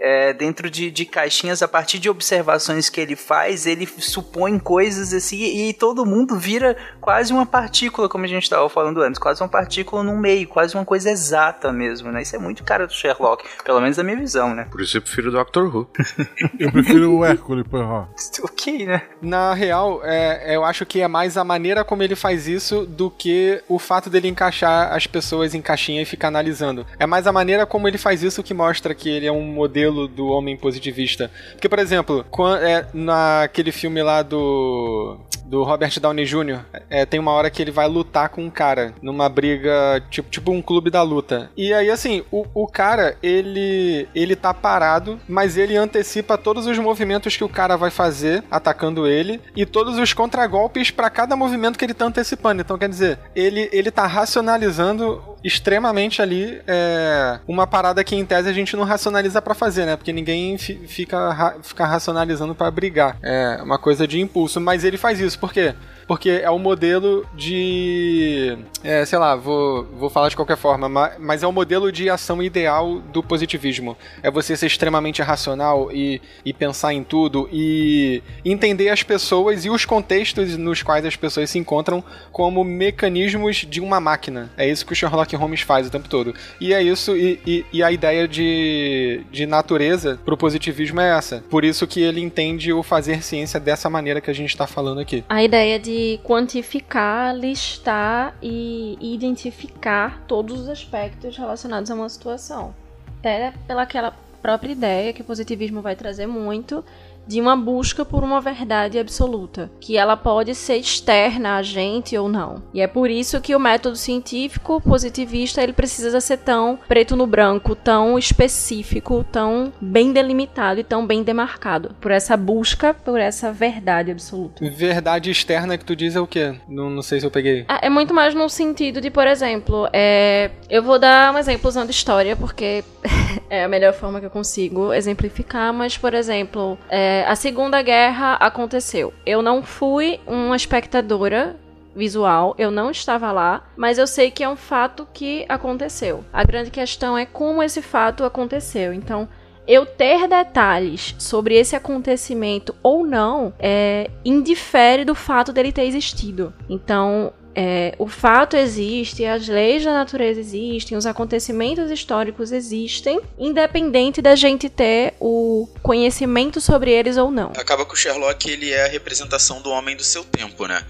é, dentro de, de caixinhas, a partir de observações que ele faz, ele supõe coisas assim e todo mundo vira quase uma partícula, como a gente estava falando antes, quase uma partícula no meio, quase uma coisa exata mesmo, né? Isso é muito cara do Sherlock, pelo menos na minha visão, né? Por isso eu prefiro o Doctor Who. eu prefiro o Hércules Poirot. ok, né? Na real, é, eu acho que é mais a maneira como ele faz isso do que o fato dele encaixar as pessoas em caixinha e ficar analisando. É mais a maneira como ele faz isso que mostra que ele é um modelo modelo do homem positivista. Porque, por exemplo, quando, é, naquele filme lá do do Robert Downey Jr., é, tem uma hora que ele vai lutar com um cara numa briga, tipo, tipo um clube da luta. E aí, assim, o, o cara, ele, ele tá parado, mas ele antecipa todos os movimentos que o cara vai fazer atacando ele e todos os contragolpes para cada movimento que ele tá antecipando. Então, quer dizer, ele, ele tá racionalizando extremamente ali é, uma parada que em tese a gente não racionaliza para fazer, né? Porque ninguém fica, ra fica racionalizando para brigar. É uma coisa de impulso, mas ele faz isso. Por quê? Porque é o modelo de. É, sei lá, vou, vou falar de qualquer forma, mas é o modelo de ação ideal do positivismo. É você ser extremamente racional e, e pensar em tudo e entender as pessoas e os contextos nos quais as pessoas se encontram como mecanismos de uma máquina. É isso que o Sherlock Holmes faz o tempo todo. E é isso, e, e, e a ideia de, de natureza pro positivismo é essa. Por isso que ele entende o fazer ciência dessa maneira que a gente está falando aqui. A ideia de de quantificar, listar e identificar todos os aspectos relacionados a uma situação. Até pelaquela própria ideia que o positivismo vai trazer muito de uma busca por uma verdade absoluta, que ela pode ser externa a gente ou não. E é por isso que o método científico positivista ele precisa ser tão preto no branco, tão específico, tão bem delimitado e tão bem demarcado, por essa busca por essa verdade absoluta. Verdade externa que tu diz é o quê? Não, não sei se eu peguei. É, é muito mais no sentido de, por exemplo, é... eu vou dar um exemplo usando história, porque é a melhor forma que eu consigo exemplificar, mas, por exemplo, é a Segunda Guerra aconteceu. Eu não fui uma espectadora visual, eu não estava lá, mas eu sei que é um fato que aconteceu. A grande questão é como esse fato aconteceu. Então, eu ter detalhes sobre esse acontecimento ou não é, indifere do fato dele ter existido. Então, é, o fato existe, as leis da natureza existem, os acontecimentos históricos existem, independente da gente ter o conhecimento sobre eles ou não. Acaba que o Sherlock ele é a representação do homem do seu tempo, né?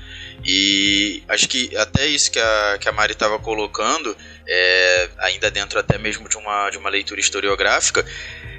E acho que até isso que a, que a Mari estava colocando, é, ainda dentro até mesmo de uma, de uma leitura historiográfica,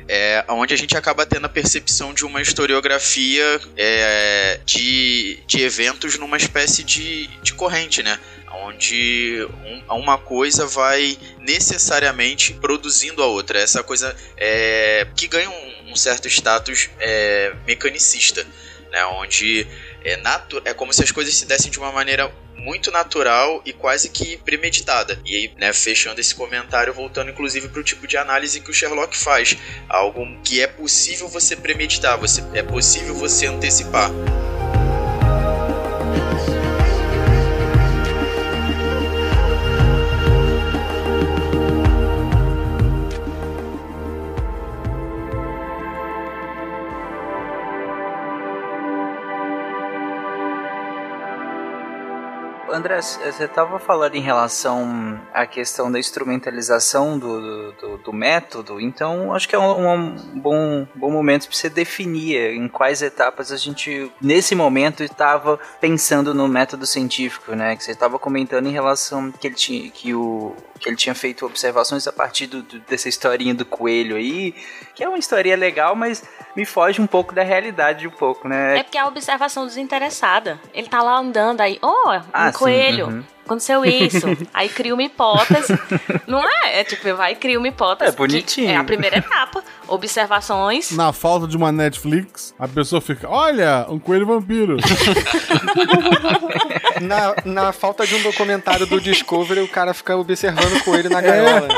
é, onde a gente acaba tendo a percepção de uma historiografia é, de, de eventos numa espécie de, de corrente, né? Onde um, uma coisa vai necessariamente produzindo a outra. Essa coisa é, que ganha um, um certo status é, mecanicista, né? Onde é, é como se as coisas se dessem de uma maneira muito natural e quase que premeditada. E aí, né, fechando esse comentário, voltando inclusive para o tipo de análise que o Sherlock faz, algo que é possível você premeditar, você, é possível você antecipar. André, você estava falando em relação à questão da instrumentalização do, do, do método, então acho que é um, um bom, bom momento para você definir em quais etapas a gente, nesse momento, estava pensando no método científico, né? Que você estava comentando em relação que ele tinha, que o que ele tinha feito observações a partir do, dessa historinha do coelho aí, que é uma historinha legal, mas me foge um pouco da realidade um pouco, né? É porque é a observação desinteressada. Ele tá lá andando aí, oh, um Ah, sim, coelho. uhum. Aconteceu isso. aí cria uma hipótese. Não é? É tipo, vai e cria uma hipótese. É bonitinho. É a primeira etapa. Observações. Na falta de uma Netflix, a pessoa fica: Olha, um coelho vampiro. Na, na falta de um documentário do Discovery, o cara fica observando o coelho na gaiola.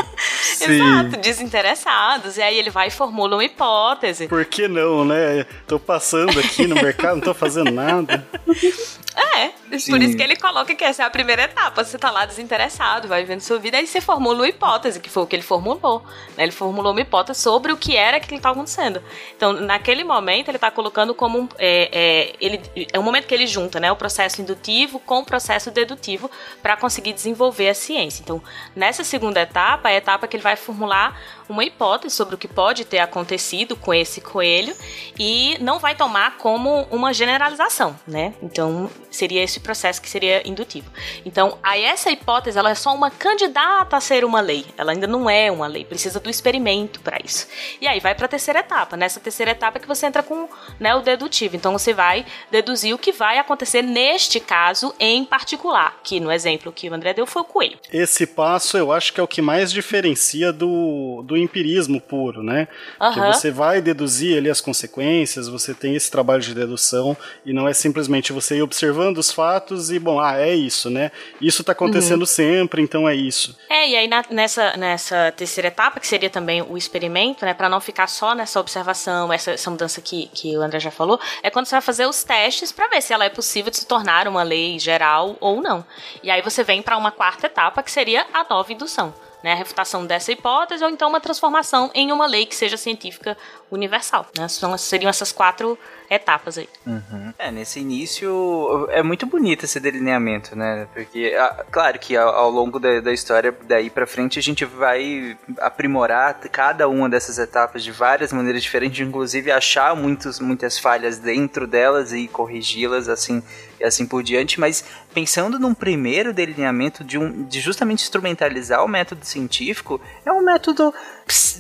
Exato, desinteressados. E aí ele vai e formula uma hipótese. Por que não, né? Tô passando aqui no mercado, não tô fazendo nada. É, por Sim. isso que ele coloca que essa é a primeira etapa. Você tá lá desinteressado, vai vivendo sua vida, aí você formula uma hipótese, que foi o que ele formulou. né? Ele formulou uma hipótese sobre o que era que estava acontecendo. Então, naquele momento, ele tá colocando como um. É, é, ele, é o momento que ele junta né, o processo indutivo com o processo dedutivo para conseguir desenvolver a ciência. Então, nessa segunda etapa, é a etapa que ele vai formular uma hipótese sobre o que pode ter acontecido com esse coelho e não vai tomar como uma generalização, né? Então, seria esse processo que seria indutivo. Então, aí essa hipótese, ela é só uma candidata a ser uma lei. Ela ainda não é uma lei, precisa do experimento para isso. E aí vai para a terceira etapa. Nessa terceira etapa é que você entra com né, o dedutivo. Então, você vai deduzir o que vai acontecer neste caso em particular, que no exemplo que o André deu foi o coelho. Esse passo eu acho que é o que mais diferencia do, do empirismo puro, né? Porque Aham. você vai deduzir ali as consequências, você tem esse trabalho de dedução e não é simplesmente você ir observando os fatos e, bom, ah, é isso, né? Isso tá acontecendo Uhum. sempre, então é isso. É, e aí na- nessa, nessa terceira etapa, que seria também o experimento, né, para não ficar só nessa observação, essa, essa mudança que, que o André já falou, é quando você vai fazer os testes para ver se ela é possível de se tornar uma lei geral ou não. E aí você vem para uma quarta etapa, que seria a nova indução. Né, a refutação dessa hipótese ou então uma transformação em uma lei que seja científica universal. Né? São, seriam essas quatro etapas aí. Uhum. É, nesse início é muito bonito esse delineamento, né? Porque, ah, claro que ao, ao longo da, da história, daí pra frente, a gente vai aprimorar cada uma dessas etapas de várias maneiras diferentes, inclusive achar muitos, muitas falhas dentro delas e corrigi-las assim e assim por diante, mas pensando num primeiro delineamento de, um, de justamente instrumentalizar o método científico, é um método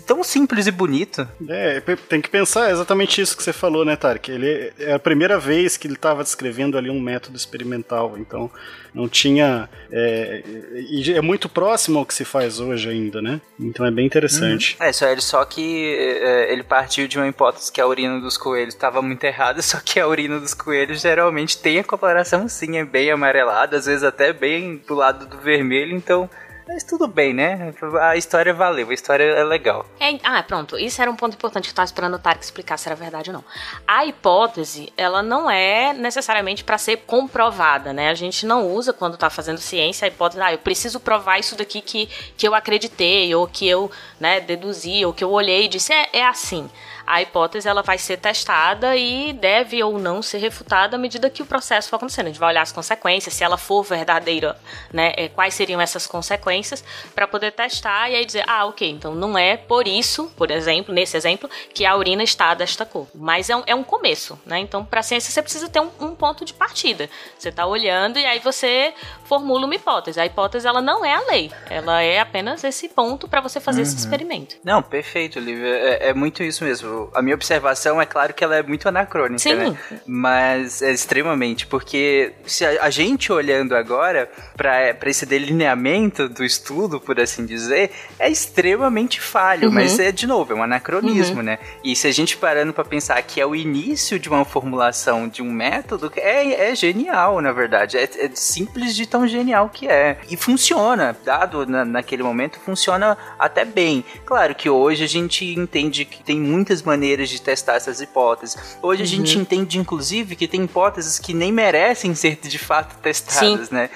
tão simples e bonito. É, tem que pensar exatamente isso que você falou, né, Tarek? Ele é a primeira vez que ele estava descrevendo ali um método experimental, então não tinha. É, e é muito próximo ao que se faz hoje ainda, né? Então é bem interessante. É, só ele só que é, ele partiu de uma hipótese que a urina dos coelhos estava muito errada, só que a urina dos coelhos geralmente tem a coloração sim, é bem amarelada, às vezes até bem do lado do vermelho, então. Mas tudo bem, né? A história valeu, a história é legal. É, ah, pronto. Isso era um ponto importante que eu estava esperando o Tarek explicar se era verdade ou não. A hipótese, ela não é necessariamente para ser comprovada, né? A gente não usa quando está fazendo ciência a hipótese, ah, eu preciso provar isso daqui que, que eu acreditei, ou que eu né, deduzi, ou que eu olhei e disse, é, é assim. A hipótese ela vai ser testada e deve ou não ser refutada à medida que o processo for acontecendo. A gente vai olhar as consequências, se ela for verdadeira, né, é, quais seriam essas consequências para poder testar e aí dizer, ah, ok, então não é por isso, por exemplo, nesse exemplo, que a urina está desta cor. Mas é um, é um começo, né? Então, para a ciência você precisa ter um, um ponto de partida. Você está olhando e aí você formula uma hipótese. A hipótese ela não é a lei, ela é apenas esse ponto para você fazer esse Uhum. experimento. Não, perfeito, Olivia. É, é muito isso mesmo. A minha observação é claro que ela é muito anacrônica, Sim. né? Mas é extremamente, porque se a, a gente olhando agora para esse delineamento do estudo, por assim dizer, é extremamente falho, Uhum. mas é de novo, é um anacronismo, Uhum. né? E se a gente parando para pensar que é o início de uma formulação de um método, é, é genial, na verdade. É, é simples de tão genial que é. E funciona, dado na, naquele momento, funciona até bem. Claro que hoje a gente entende que tem muitas maneiras de testar essas hipóteses. Hoje a gente entende, inclusive, que tem hipóteses que nem merecem ser de fato testadas, Sim. né?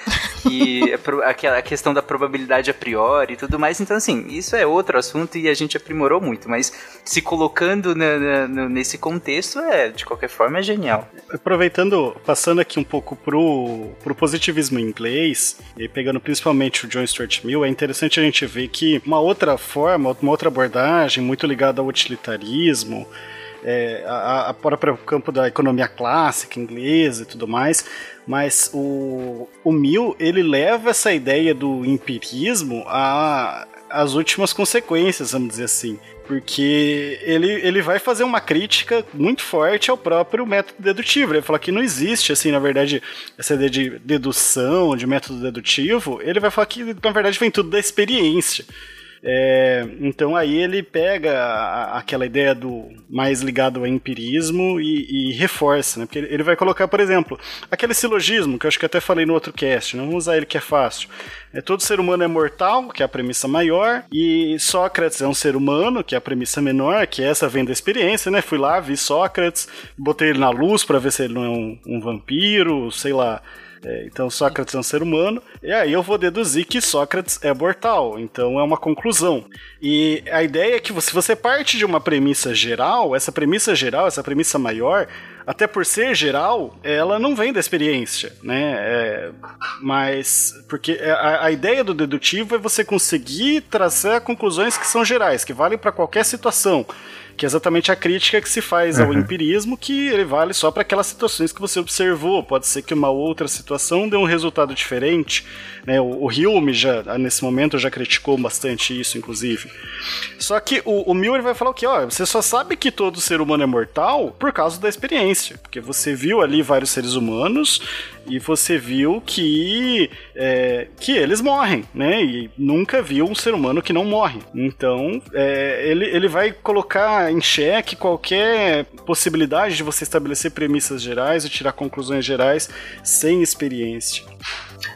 E a aquela questão da probabilidade a priori e tudo mais. Então, assim, isso é outro assunto e a gente aprimorou muito, mas se colocando na- na- nesse contexto, é, de qualquer forma, é genial. Aproveitando, passando aqui um pouco pro, pro positivismo inglês, e pegando principalmente o John Stuart Mill, é interessante a gente ver que uma outra forma, uma outra abordagem muito ligada ao utilitarismo, é, a, a próprio campo da economia clássica inglesa e tudo mais, mas o, o Mill ele leva essa ideia do empirismo a as últimas consequências, vamos dizer assim. Porque ele, ele vai fazer uma crítica muito forte ao próprio método dedutivo. Ele fala que não existe, assim, na verdade, essa ideia de dedução, de método dedutivo. Ele vai falar que, na verdade, vem tudo da experiência. É, então aí ele pega a- aquela ideia do mais ligado ao empirismo e, e reforça, né? Porque ele vai colocar, por exemplo, aquele silogismo que eu acho que até falei no outro cast, não vamos usar ele que é fácil. É, todo ser humano é mortal, que é a premissa maior, e Sócrates é um ser humano, que é a premissa menor, que essa vem da experiência, né? Fui lá, vi Sócrates, botei ele na luz para ver se ele não é um, um vampiro, sei lá. É, então Sócrates é um ser humano, e aí eu vou deduzir que Sócrates é mortal, então é uma conclusão. E a ideia é que se você parte de uma premissa geral, essa premissa geral, essa premissa maior, até por ser geral, ela não vem da experiência, né? É, mas porque a, a ideia do dedutivo é você conseguir trazer conclusões que são gerais, que valem para qualquer situação. Que é exatamente a crítica que se faz ao Uhum. empirismo, que ele vale só para aquelas situações que você observou. Pode ser que uma outra situação dê um resultado diferente. Né? O, o Hume, já, nesse momento, já criticou bastante isso, inclusive. Só que o, o Miller vai falar o quê? Ó, você só sabe que todo ser humano é mortal por causa da experiência. Porque você viu ali vários seres humanos e você viu que, é, que eles morrem, né? E nunca viu um ser humano que não morre. Então, é, ele, ele vai colocar em xeque qualquer possibilidade de você estabelecer premissas gerais e tirar conclusões gerais sem experiência.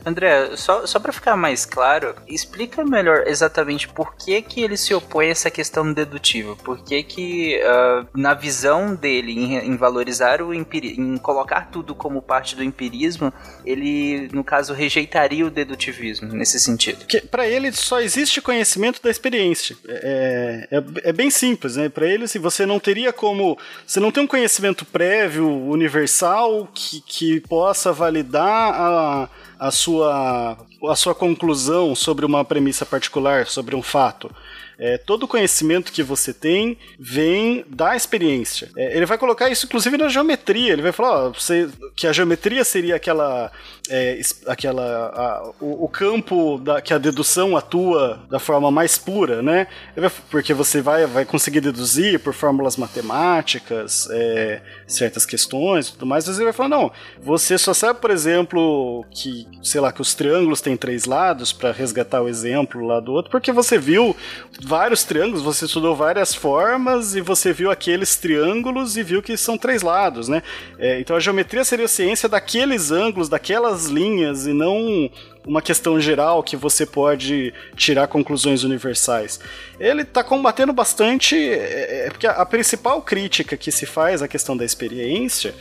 André, só, só para ficar mais claro, explica melhor exatamente por que, que ele se opõe a essa questão dedutiva. Por que, que ah, na visão dele, em, em valorizar o empiri em colocar tudo como parte do empirismo, ele, no caso, rejeitaria o dedutivismo nesse sentido. Para ele só existe conhecimento da experiência. É, é, é bem simples, né? Para ele, assim, você não teria como. Você não tem um conhecimento prévio, universal, que, que possa validar a, a, sua, a sua conclusão sobre uma premissa particular, sobre um fato. É, todo conhecimento que você tem vem da experiência. É, ele vai colocar isso, inclusive, na geometria. Ele vai falar ó, você, que a geometria seria aquela. é, aquela a- o, o campo da, que a dedução atua da forma mais pura, né? Vai- porque você vai, vai conseguir deduzir por fórmulas matemáticas é, certas questões e tudo mais. Mas ele vai falar: não, você só sabe, por exemplo, que, sei lá, que os triângulos têm três lados, para resgatar o exemplo lá do outro, porque você viu vários triângulos, você estudou várias formas e você viu aqueles triângulos e viu que são três lados, né? É, então a geometria seria a ciência daqueles ângulos, daquelas linhas e não uma questão geral que você pode tirar conclusões universais. Ele está combatendo bastante, é, é, porque a, a principal crítica que se faz à questão da experiência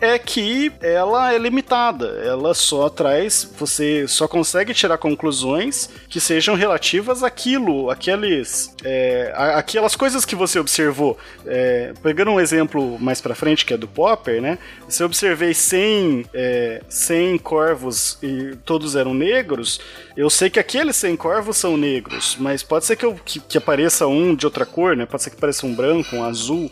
é que ela é limitada. Ela só traz, você só consegue tirar conclusões que sejam relativas àquilo, aqueles, é, aquelas coisas que você observou. É, pegando um exemplo mais pra frente que é do Popper, né? Se eu observei 100, é, 100 corvos e todos eram negros, eu sei que aqueles 100 corvos são negros, mas pode ser que, eu, que, que apareça um de outra cor, né? Pode ser que apareça um branco, um azul.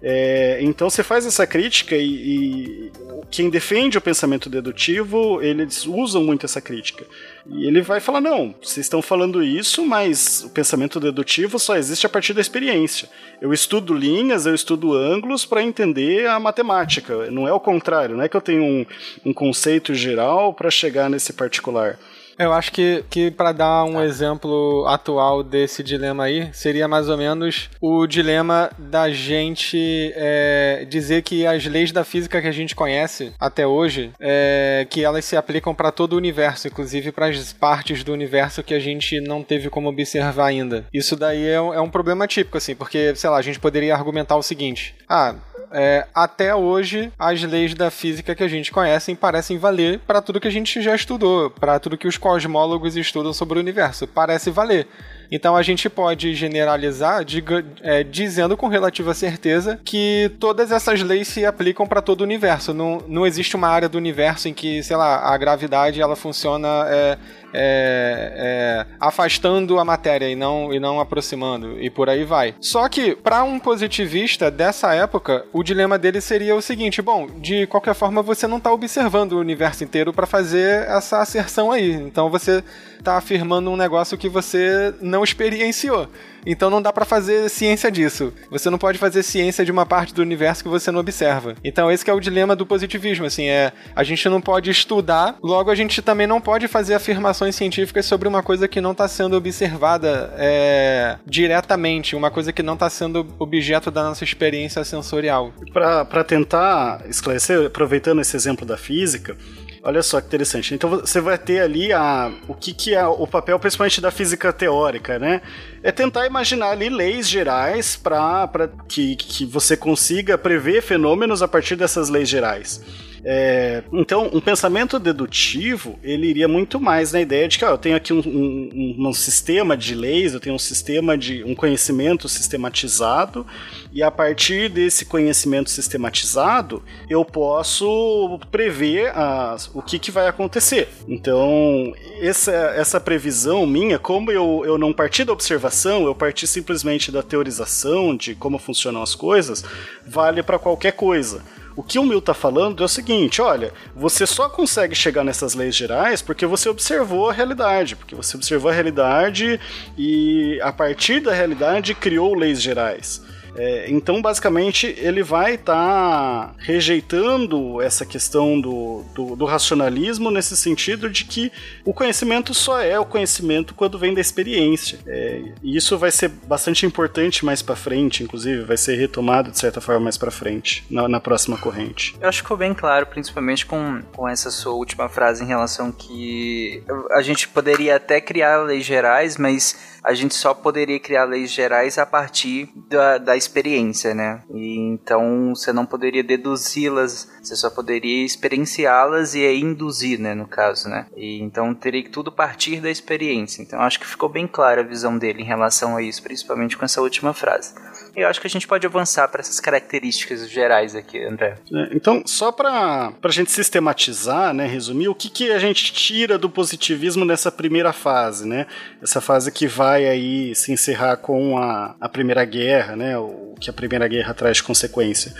É, então você faz essa crítica e, e quem defende o pensamento dedutivo, eles usam muito essa crítica. E ele vai falar: não, vocês estão falando isso, mas o pensamento dedutivo só existe a partir da experiência. Eu estudo linhas, eu estudo ângulos para entender a matemática. Não é o contrário, não é que eu tenho um, um conceito geral para chegar nesse particular. Eu acho que, que para dar um exemplo atual desse dilema aí, seria mais ou menos o dilema da gente é, dizer que as leis da física que a gente conhece até hoje, é, que elas se aplicam para todo o universo, inclusive para as partes do universo que a gente não teve como observar ainda. Isso daí é um, é um problema típico, assim, porque, sei lá, a gente poderia argumentar o seguinte: ah, é, até hoje as leis da física que a gente conhece parecem valer para tudo que a gente já estudou, para tudo que os cosmólogos estudam sobre o universo. Parece valer. Então a gente pode generalizar diga, é, dizendo com relativa certeza que todas essas leis se aplicam para todo o universo. Não, não existe uma área do universo em que, sei lá, a gravidade ela funciona é, é, é, afastando a matéria e não, e não aproximando, e por aí vai. Só que, para um positivista dessa época, o dilema dele seria o seguinte: bom, de qualquer forma você não está observando o universo inteiro para fazer essa asserção aí. Então você está afirmando um negócio que você não experienciou. Então não dá para fazer ciência disso. Você não pode fazer ciência de uma parte do universo que você não observa. Então esse é o dilema do positivismo, assim, é a gente não pode estudar, logo a gente também não pode fazer afirmações científicas sobre uma coisa que não está sendo observada é, diretamente, uma coisa que não está sendo objeto da nossa experiência sensorial. Para tentar esclarecer, aproveitando esse exemplo da física, Olha só que interessante. Então você vai ter ali a, o que, que é o papel principalmente da física teórica, né? É tentar imaginar ali leis gerais para que, que você consiga prever fenômenos a partir dessas leis gerais. É, então, um pensamento dedutivo, ele iria muito mais na ideia de que ó, eu tenho aqui um, um, um, sistema de leis, eu tenho um sistema de um conhecimento sistematizado, e a partir desse conhecimento sistematizado, eu posso prever as, o que, que vai acontecer. Então, essa, essa previsão minha, como eu, eu não parti da observação, eu parti simplesmente da teorização de como funcionam as coisas, vale para qualquer coisa. O que o Mill está falando é o seguinte: olha, você só consegue chegar nessas leis gerais porque você observou a realidade, porque você observou a realidade e a partir da realidade criou leis gerais. É, então, basicamente, ele vai estar tá rejeitando essa questão do, do, do, racionalismo nesse sentido de que o conhecimento só é o conhecimento quando vem da experiência. É, e isso vai ser bastante importante mais para frente, inclusive, vai ser retomado de certa forma mais para frente, na, na, próxima corrente. Eu acho que ficou bem claro, principalmente com, com essa sua última frase em relação que a gente poderia até criar leis gerais, mas a gente só poderia criar leis gerais a partir da, da experiência, né? E então você não poderia deduzi-las, você só poderia experienciá-las e induzir, né, no caso, né? E então teria que tudo partir da experiência. Então acho que ficou bem clara a visão dele em relação a isso, principalmente com essa última frase. E eu acho que a gente pode avançar para essas características gerais aqui, André. É, então, só para a gente sistematizar, né, resumir, o que, que a gente tira do positivismo nessa primeira fase, né? Essa fase que vai aí se encerrar com a, a Primeira Guerra, né? O que a Primeira Guerra traz de consequência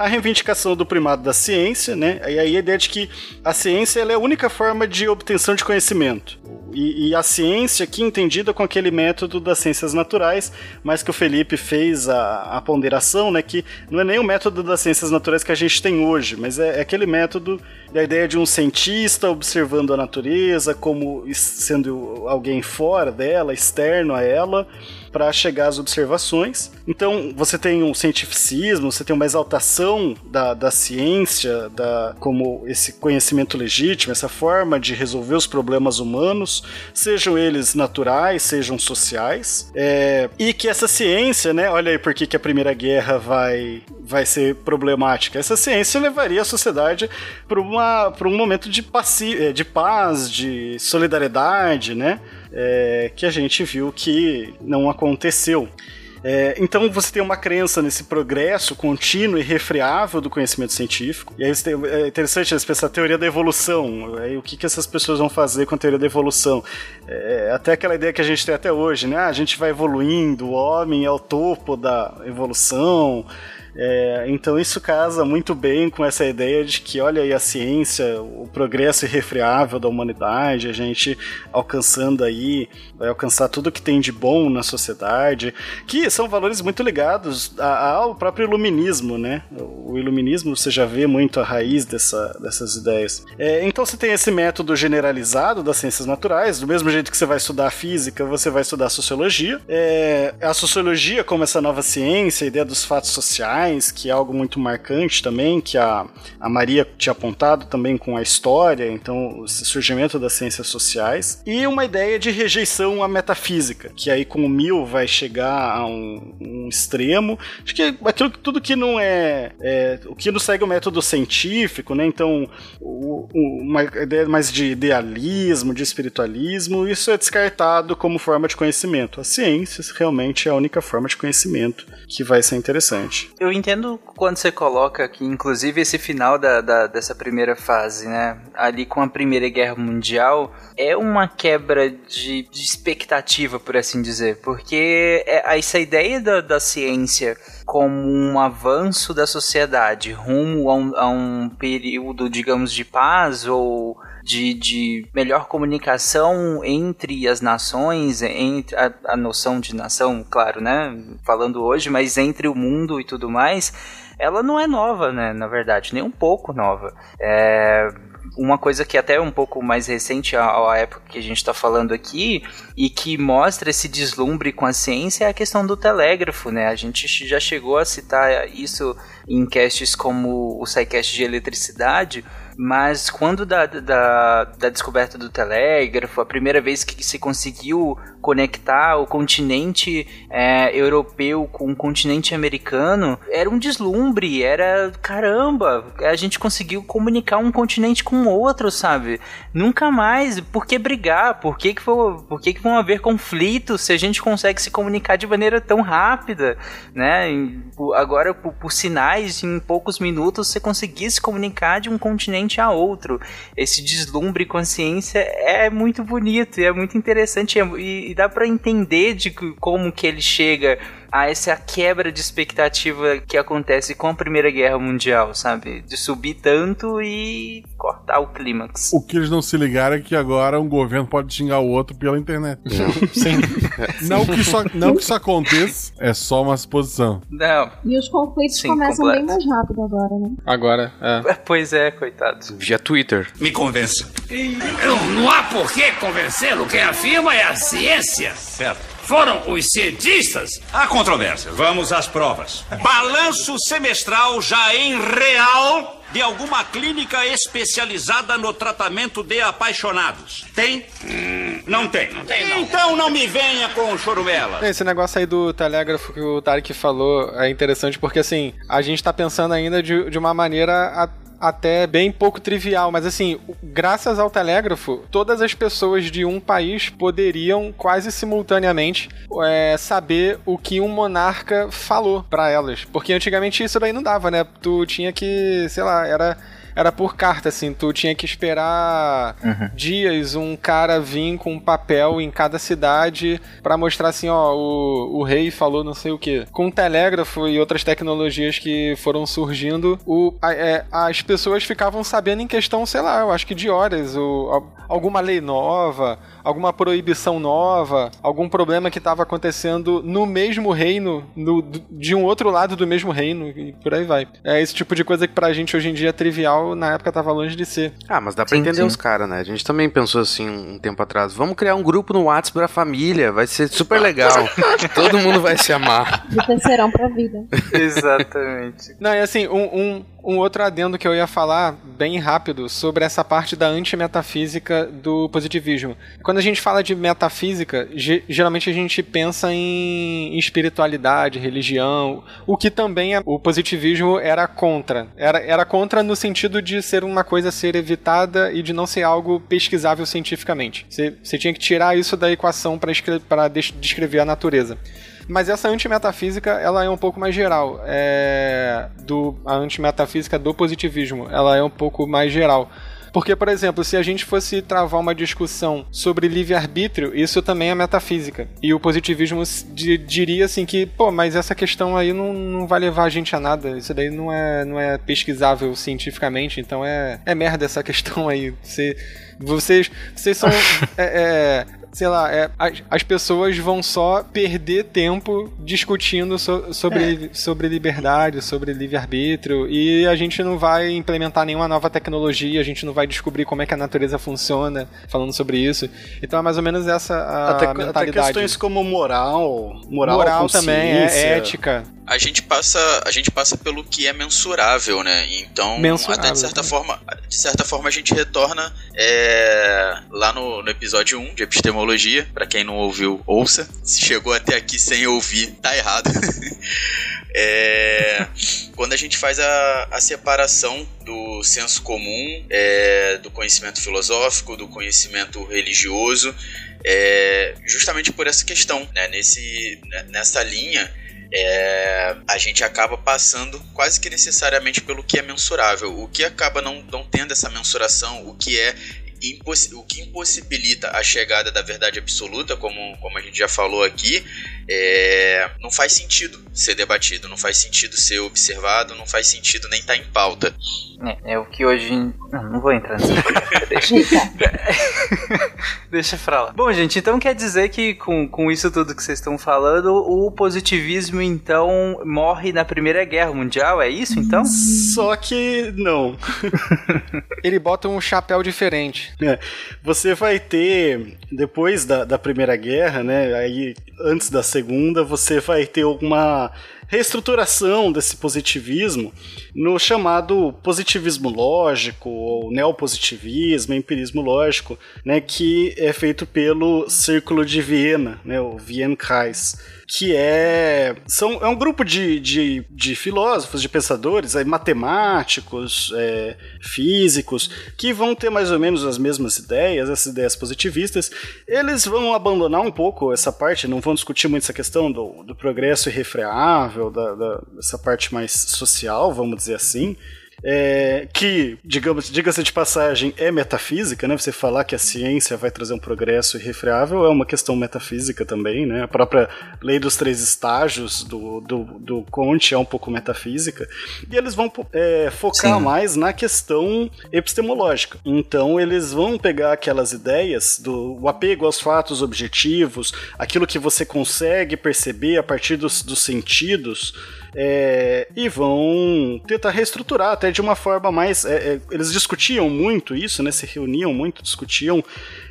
a reivindicação do primado da ciência, né? E aí a ideia de que a ciência é a única forma de obtenção de conhecimento. E, e, a ciência aqui entendida com aquele método das ciências naturais, mas que o Felipe fez a, a ponderação, né? Que não é nem o método das ciências naturais que a gente tem hoje, mas é, é aquele método da ideia de um cientista observando a natureza como sendo alguém fora dela, externo a ela para chegar às observações. Então, você tem um cientificismo, você tem uma exaltação da, da ciência, da, como esse conhecimento legítimo, essa forma de resolver os problemas humanos, sejam eles naturais, sejam sociais, é, e que essa ciência, né, olha aí por que, que a Primeira Guerra vai, vai ser problemática. Essa ciência levaria a sociedade para um momento de, é, de paz, de solidariedade, né? É, que a gente viu que não aconteceu. É, então você tem uma crença nesse progresso contínuo e refreável do conhecimento científico. E aí é interessante você pensar a teoria da evolução. Aí, o que, que essas pessoas vão fazer com a teoria da evolução? É, até aquela ideia que a gente tem até hoje, né? Ah, a gente vai evoluindo, o homem é o topo da evolução. É, então isso casa muito bem com essa ideia de que, olha aí, a ciência, o progresso irrefreável da humanidade, a gente alcançando aí, vai alcançar tudo que tem de bom na sociedade, que são valores muito ligados ao próprio iluminismo, né? O iluminismo você já vê muito a raiz dessa, dessas ideias. É, então você tem esse método generalizado das ciências naturais, do mesmo jeito que você vai estudar a física, você vai estudar a sociologia. É, a sociologia como essa nova ciência, a ideia dos fatos sociais, que é algo muito marcante também, que a, a Maria tinha apontado também com a história, então o surgimento das ciências sociais, e uma ideia de rejeição à metafísica, que aí com o Mill vai chegar a um, um extremo. Acho que aquilo tudo que não é, é, o que não segue o método científico, né? Então, o, o, uma ideia mais de idealismo, de espiritualismo, isso é descartado como forma de conhecimento. A ciência realmente é a única forma de conhecimento que vai ser interessante. Eu entendo quando você coloca que, inclusive, esse final da, da, dessa primeira fase, né? Ali com a Primeira Guerra Mundial, é uma quebra de, de expectativa, por assim dizer. Porque é, essa ideia da, da ciência como um avanço da sociedade rumo a um, a um período, digamos, de paz ou de, de melhor comunicação entre as nações, entre a, a noção de nação, claro, né? Falando hoje, mas entre o mundo e tudo mais, ela não é nova, né? Na verdade, nem um pouco nova. É, uma coisa que até é um pouco mais recente à, época que a gente está falando aqui e que mostra esse deslumbre com a ciência é a questão do telégrafo, né? A gente já chegou a citar isso em casts como o SciCast de eletricidade, mas quando da, da, da, descoberta do telégrafo, a primeira vez que se conseguiu conectar o continente é, europeu com o continente americano, era um deslumbre, era caramba, a gente conseguiu comunicar um continente com outro, sabe? Nunca mais, por que brigar? Por que, que, for, por que, que vão haver conflitos se a gente consegue se comunicar de maneira tão rápida, né? Agora, por, por sinais, em poucos minutos, você conseguir se comunicar de um continente a outro. Esse deslumbre consciência é muito bonito e é muito interessante e, e dá para entender de como que ele chega a essa quebra de expectativa que acontece com a Primeira Guerra Mundial, sabe? De subir tanto e cortar o clímax. O que eles não se ligaram é que agora um governo pode xingar o outro pela internet. Não, sim. não, que isso, não que isso aconteça, é só uma suposição. Não. E os conflitos Sim, começam completo. bem mais rápido agora, né? Agora, é. Pois é, coitado. Via Twitter. Me convença. Não, não há por que convencê-lo. Quem afirma é a ciência. Certo. Foram os cientistas? Há controvérsia. Vamos às provas. Balanço semestral já em real de alguma clínica especializada no tratamento de apaixonados. Tem? Hum, não tem. Não tem, não. Então não me venha com chorumela. Esse negócio aí do telégrafo que o Tarek falou é interessante porque, assim, a gente tá pensando ainda de, de uma maneira a- até bem pouco trivial, mas assim, graças ao telégrafo, todas as pessoas de um país poderiam quase simultaneamente é, saber o que um monarca falou pra elas, porque antigamente isso daí não dava, né? Tu tinha que, sei lá, era era por carta, assim, tu tinha que esperar dias um cara vir com um papel em cada cidade pra mostrar assim, ó, o, o rei falou não sei o que. Com o telégrafo e outras tecnologias que foram surgindo, o, a- é, as pessoas ficavam sabendo em questão, sei lá, eu acho que de horas, o, al- alguma lei nova, alguma proibição nova, algum problema que estava acontecendo no mesmo reino, no- de um outro lado do mesmo reino, e por aí vai. É esse tipo de coisa que pra gente hoje em dia é trivial, na época tava longe de ser. Ah, mas dá pra Sim, entender sim. os caras, né? A gente também pensou assim um tempo atrás. Vamos criar um grupo no WhatsApp pra família, vai ser super legal. Todo mundo vai se amar. Do terceirão pra vida. Exatamente. Não, e assim, um, um, um outro adendo que eu ia falar bem rápido sobre essa parte da antimetafísica do positivismo. Quando a gente fala de metafísica, ge- geralmente a gente pensa em espiritualidade, religião, o que também é- o positivismo era contra. Era, era contra no sentido de ser uma coisa a ser evitada e de não ser algo pesquisável cientificamente. Você você tinha que tirar isso da equação para descrever a natureza. Mas essa antimetafísica, ela é um pouco mais geral. É, do, a antimetafísica do positivismo, ela é um pouco mais geral. Porque, por exemplo, se a gente fosse travar uma discussão sobre livre-arbítrio, isso também é metafísica. E o positivismo diria assim que, pô, mas essa questão aí não, não vai levar a gente a nada. Isso daí não é, não é pesquisável cientificamente, então é, é merda essa questão aí. Você, vocês, vocês são. é, é, sei lá, é, as, as, pessoas vão só perder tempo discutindo so, sobre, é. sobre liberdade, sobre livre-arbítrio, e a gente não vai implementar nenhuma nova tecnologia, a gente não vai descobrir como é que a natureza funciona falando sobre isso. Então é mais ou menos essa a até, mentalidade. Até questões como moral, moral, moral também, é ética a gente passa a gente passa pelo que é mensurável, né? Então, mensurável, até de certa né? forma, de certa forma a gente retorna é, lá no, no, episódio 1 de epistemologia, para quem não ouviu, ouça. Se chegou até aqui sem ouvir, tá errado. é, quando a gente faz a, a separação do senso comum, é, do conhecimento filosófico, do conhecimento religioso, é, justamente por essa questão, né? Nesse, né, nessa linha é, a gente acaba passando quase que necessariamente pelo que é mensurável. O que acaba não, não tendo essa mensuração, o que é o que impossibilita a chegada da verdade absoluta, como, como a gente já falou aqui, é, não faz sentido ser debatido, não faz sentido ser observado, não faz sentido nem estar tá em pauta. É, é, o que hoje. Não, não vou entrar nessa. Deixa. Deixa pra lá. Bom, gente, então quer dizer que com, com isso tudo que vocês estão falando, o positivismo então morre na Primeira Guerra Mundial? É isso então? Só que não. Ele bota um chapéu diferente. É, você vai ter, depois da, da Primeira Guerra, né? Aí, antes da Segunda, você vai ter alguma reestruturação desse positivismo no chamado positivismo lógico, ou neopositivismo, empirismo lógico, né, que é feito pelo Círculo de Viena, né, o Viennkreis que é são é um grupo de, de, de filósofos, de pensadores, aí, matemáticos, é, físicos, que vão ter mais ou menos as mesmas ideias, essas ideias positivistas. Eles vão abandonar um pouco essa parte, não vão discutir muito essa questão do, do progresso irrefreável, da, da, parte mais social, vamos dizer assim é, que, digamos, diga-se de passagem, é metafísica, né? Você falar que a ciência vai trazer um progresso irrefreável é uma questão metafísica também, né? A própria lei dos três estágios do, do, do Conte é um pouco metafísica. E eles vão é, focar Sim. mais na questão epistemológica. Então, eles vão pegar aquelas ideias do apego aos fatos objetivos, aquilo que você consegue perceber a partir dos, dos sentidos é, e vão tentar reestruturar até de uma forma mais. É, é, eles discutiam muito isso, né? Se reuniam muito, discutiam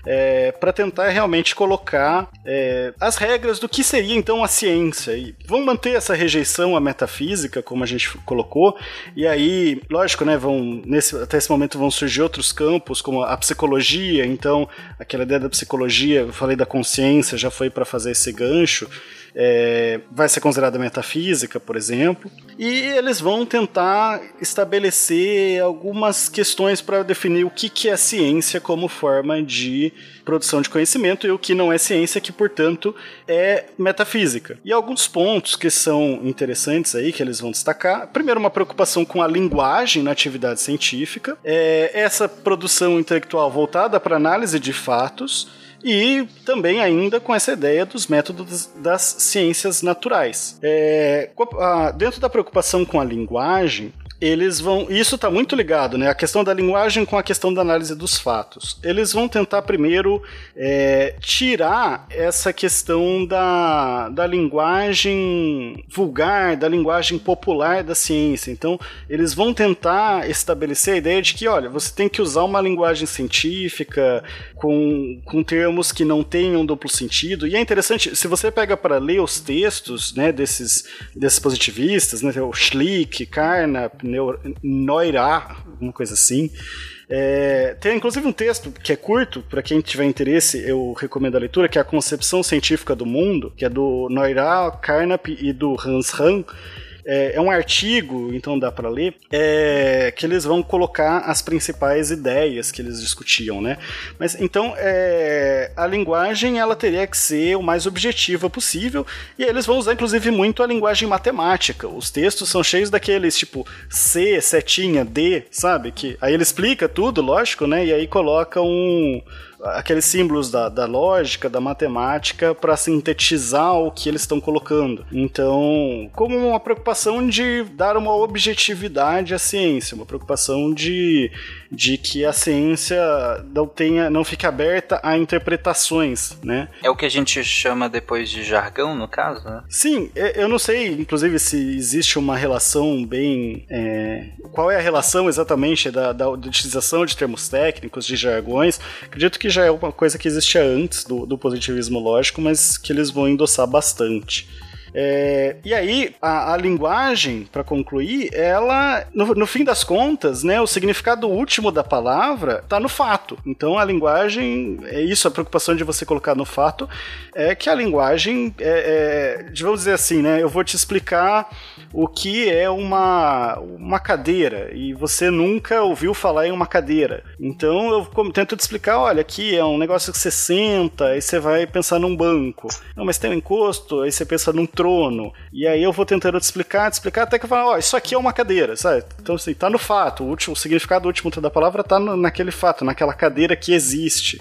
é, para tentar realmente colocar é, as regras do que seria então a ciência. E vão manter essa rejeição à metafísica, como a gente colocou, e aí, lógico, né, vão, nesse, até esse momento vão surgir outros campos, como a psicologia, então aquela ideia da psicologia, eu falei da consciência, já foi para fazer esse gancho é, vai ser considerada metafísica, por exemplo, e eles vão tentar estabelecer algumas questões para definir o que, que é ciência como forma de produção de conhecimento e o que não é ciência, que portanto é metafísica. E alguns pontos que são interessantes aí que eles vão destacar. Primeiro, uma preocupação com a linguagem na atividade científica, é essa produção intelectual voltada para análise de fatos e também ainda com essa ideia dos métodos das ciências naturais. É, dentro da preocupação com a linguagem, eles vão. Isso está muito ligado, né? A questão da linguagem com a questão da análise dos fatos. Eles vão tentar primeiro é, tirar essa questão da, da linguagem vulgar, da linguagem popular da ciência. Então, eles vão tentar estabelecer a ideia de que, olha, você tem que usar uma linguagem científica com, com termos que não tenham duplo sentido. E é interessante, se você pega para ler os textos né, desses, desses positivistas, né, o Schlick, Carnap, Neurá, alguma coisa assim. É, tem inclusive um texto que é curto, para quem tiver interesse, eu recomendo a leitura, que é a Concepção Científica do Mundo, que é do Neurá, Carnap e do Hans Hahn é, é um artigo, então dá para ler, é, que eles vão colocar as principais ideias que eles discutiam, né? Mas então é, a linguagem ela teria que ser o mais objetiva possível e eles vão usar inclusive muito a linguagem matemática. Os textos são cheios daqueles tipo C, setinha, D, sabe? Que aí ele explica tudo, lógico, né? E aí coloca um aqueles símbolos da, da lógica, da matemática, para sintetizar o que eles estão colocando. Então, como uma preocupação de dar uma objetividade à ciência, uma preocupação de, de que a ciência não tenha, não fique aberta a interpretações, né? É o que a gente chama depois de jargão, no caso, né? Sim, eu não sei, inclusive, se existe uma relação bem. É, qual é a relação exatamente da, da, da utilização de termos técnicos, de jargões. Acredito que já é uma coisa que existia antes do, do positivismo lógico, mas que eles vão endossar bastante. É, e aí, a, a linguagem, para concluir, ela, no, no, fim das contas, né, o significado último da palavra está no fato. Então, a linguagem, é isso, a preocupação de você colocar no fato, é que a linguagem, é, é, vamos dizer assim, né, eu vou te explicar o que é uma, uma cadeira e você nunca ouviu falar em uma cadeira. Então, eu tento te explicar, olha, aqui é um negócio que você senta, aí você vai pensar num banco. Não, mas tem um encosto, aí você pensa num trono. E aí eu vou tentando te explicar, te explicar, até que eu falo, ó, oh, isso aqui é uma cadeira, sabe? Então, assim, tá no fato, o, último, o significado último da palavra tá no, naquele fato, naquela cadeira que existe.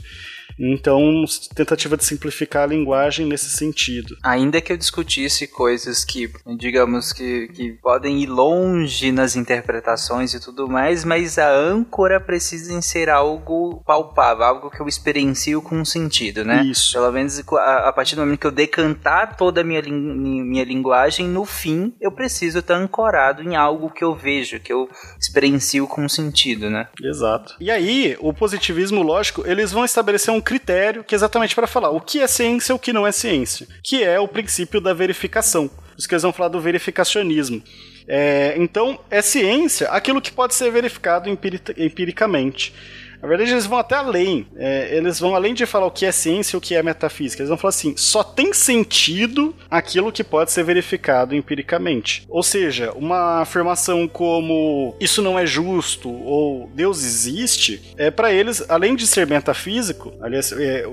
Então, tentativa de simplificar a linguagem nesse sentido. Ainda que eu discutisse coisas que, digamos, que, que podem ir longe nas interpretações e tudo mais, mas a âncora precisa ser algo palpável, algo que eu experiencio com sentido, né? Isso. Pelo menos a, a partir do momento que eu decantar toda a minha, minha linguagem, no fim, eu preciso estar ancorado em algo que eu vejo, que eu experiencio com sentido, né? Exato. E aí, o positivismo lógico, eles vão estabelecer um critério que é exatamente para falar o que é ciência e o que não é ciência, que é o princípio da verificação. Isso que eles vão falar do verificacionismo. É, então, é ciência aquilo que pode ser verificado empiricamente. Na verdade, eles vão até além. É, eles vão além de falar o que é ciência e o que é metafísica. Eles vão falar assim: só tem sentido aquilo que pode ser verificado empiricamente. Ou seja, uma afirmação como isso não é justo ou Deus existe, é para eles, além de ser metafísico, aliás, é,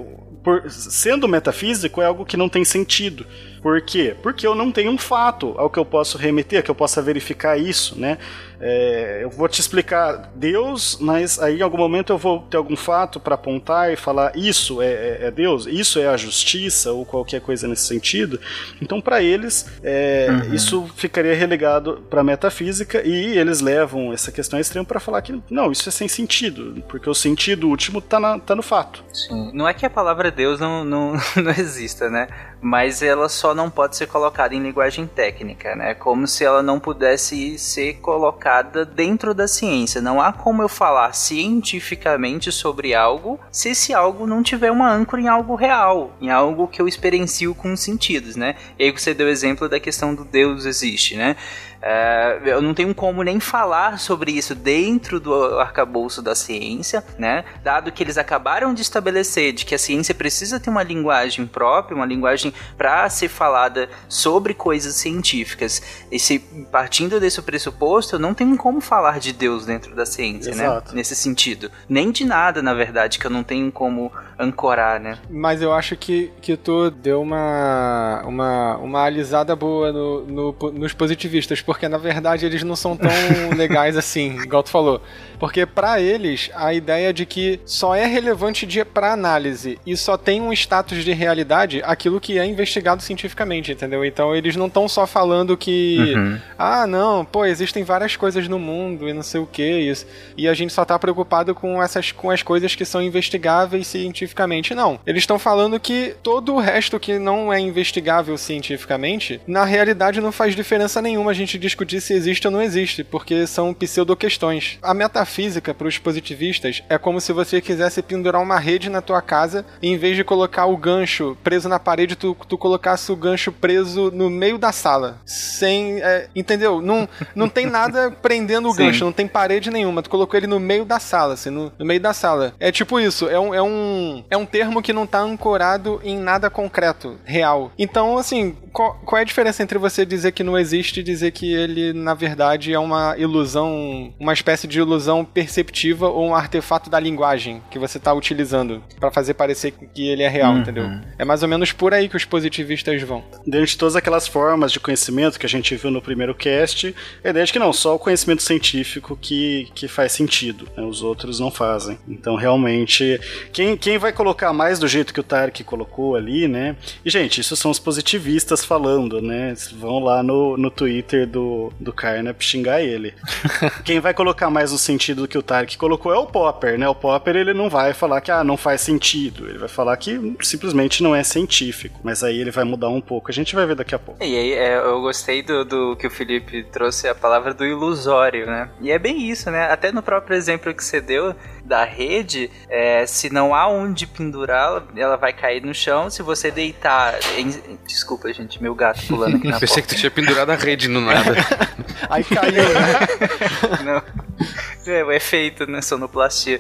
por, sendo metafísico, é algo que não tem sentido. Por quê? Porque eu não tenho um fato ao que eu posso remeter, que eu possa verificar isso, né? É, eu vou te explicar Deus, mas aí em algum momento eu vou ter algum fato para apontar e falar isso é, é, é, Deus, isso é a justiça ou qualquer coisa nesse sentido. Então, para eles, é, uhum. isso ficaria relegado para metafísica e eles levam essa questão extrema para falar que não, isso é sem sentido, porque o sentido último tá, tá no fato. Sim. Não é que a palavra Deus não, não, não exista, né? Mas ela só não pode ser colocada em linguagem técnica, né? Como se ela não pudesse ser colocada dentro da ciência. Não há como eu falar cientificamente sobre algo se esse algo não tiver uma âncora em algo real, em algo que eu experiencio com sentidos, né? E aí você deu o exemplo da questão do Deus existe, né? É, eu não tenho como nem falar sobre isso dentro do arcabouço da ciência, né? Dado que eles acabaram de estabelecer de que a ciência precisa ter uma linguagem própria, uma linguagem para ser falada sobre coisas científicas. E se partindo desse pressuposto, eu não tenho como falar de Deus dentro da ciência, né? Exato. né? Nesse sentido. Nem de nada, na verdade, que eu não tenho como ancorar, né? Mas eu acho que, que tu deu uma, uma, uma alisada boa no, no nos positivistas, porque na verdade eles não são tão legais assim, igual tu falou. Porque para eles, a ideia de que só é relevante para análise e só tem um status de realidade aquilo que é investigado cientificamente, entendeu? Então eles não estão só falando que, uhum. ah, não, pô, existem várias coisas no mundo e não sei o que, isso. E a gente só tá preocupado com essas com as coisas que são investigáveis cientificamente. Não. Eles estão falando que todo o resto que não é investigável cientificamente, na realidade não faz diferença nenhuma a gente discutir se existe ou não existe, porque são pseudo-questões. A metafísica, para os positivistas, é como se você quisesse pendurar uma rede na tua casa e em vez de colocar o gancho preso na parede, tu, tu colocasse o gancho preso no meio da sala. Sem. É, entendeu? Não, não tem nada prendendo o Sim. gancho, não tem parede nenhuma. Tu colocou ele no meio da sala, assim, no, no meio da sala. É tipo isso, é um, é um, é um termo que não tá ancorado em nada concreto, real. Então, assim, qual, qual é a diferença entre você dizer que não existe e dizer que que ele, na verdade, é uma ilusão, uma espécie de ilusão perceptiva ou um artefato da linguagem que você está utilizando para fazer parecer que ele é real, Uhum. entendeu? É mais ou menos por aí que os positivistas vão. Dentro de todas aquelas formas de conhecimento que a gente viu no primeiro cast, a ideia é de que não, só o conhecimento científico que, que faz sentido, né? os outros não fazem. Então, realmente, quem, quem vai colocar mais do jeito que o Tarek colocou ali, né? E, gente, isso são os positivistas falando, né? Vão lá no, no Twitter do, do Carnap xingar ele. quem vai colocar mais no sentido do que o Tarek colocou é o Popper, né? O Popper, ele não vai falar que, ah, não faz sentido. Ele vai falar que simplesmente não é científico. Mas aí ele vai mudar um pouco. A gente vai ver daqui a pouco. E aí, é, eu gostei do, do que o Felipe trouxe a palavra do ilusório, né? E é bem isso, né? Até no próprio exemplo que você deu da rede, é, se não há onde pendurá-la, ela vai cair no chão. Se você deitar. em- Desculpa, gente, meu gato pulando aqui na Pensei que tu tinha pendurado a rede no nada. Aí caiu, né? Não. É o efeito, né? Sonoplastia.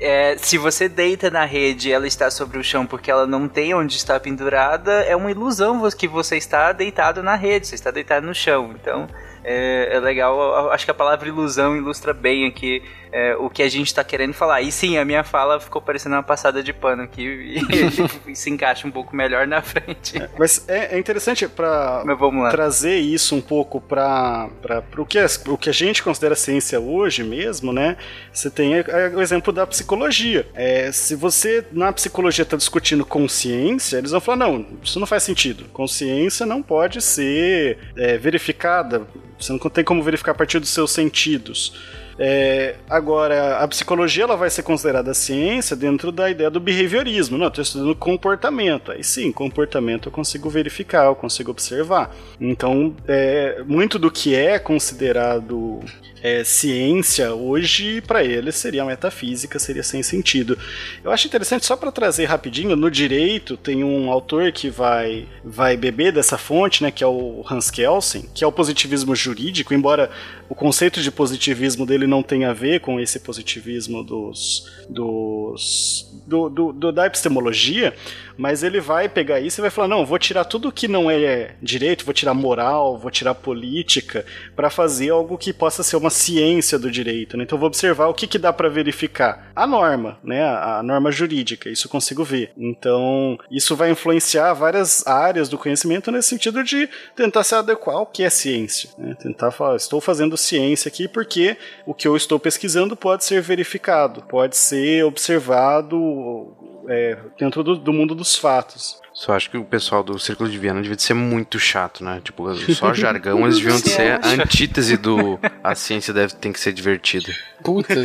É, se você deita na rede e ela está sobre o chão porque ela não tem onde estar pendurada, é uma ilusão que você está deitado na rede, você está deitado no chão. Então é, é legal, acho que a palavra ilusão ilustra bem aqui é, o que a gente está querendo falar. E sim, a minha fala ficou parecendo uma passada de pano aqui e, se encaixa um pouco melhor na frente. Mas é, é interessante para trazer isso um pouco para o que, o que a gente considera ciência hoje mesmo, né? Você tem é, é, o exemplo da psicologia. É, se você na psicologia está discutindo consciência, eles vão falar: não, isso não faz sentido. Consciência não pode ser é, verificada. Você não tem como verificar a partir dos seus sentidos. É, agora, a psicologia ela vai ser considerada ciência dentro da ideia do behaviorismo. Não, eu estou estudando comportamento. Aí sim, comportamento eu consigo verificar, eu consigo observar. Então, é, muito do que é considerado é, ciência hoje, para eles, seria metafísica, seria sem sentido. Eu acho interessante, só para trazer rapidinho, no direito tem um autor que vai, vai beber dessa fonte, né, que é o Hans Kelsen, que é o positivismo jurídico, embora o conceito de positivismo dele não tenha a ver com esse positivismo dos, dos do, do- do- da epistemologia, mas ele vai pegar isso e vai falar: não, vou tirar tudo que não é direito, vou tirar moral, vou tirar política, para fazer algo que possa ser uma ciência do direito. Né? Então vou observar o que, que dá para verificar. A norma, né? a, norma jurídica, isso eu consigo ver. Então isso vai influenciar várias áreas do conhecimento nesse sentido de tentar se adequar ao que é ciência. né? Tentar falar: estou fazendo ciência aqui porque o que eu estou pesquisando pode ser verificado, pode ser observado é, dentro do, do mundo dos fatos. Só acho que o pessoal do Círculo de Viena devia ser muito chato, né? Tipo, só jargão, eles deviam ser a antítese do a ciência deve tem que ser divertida. Puta.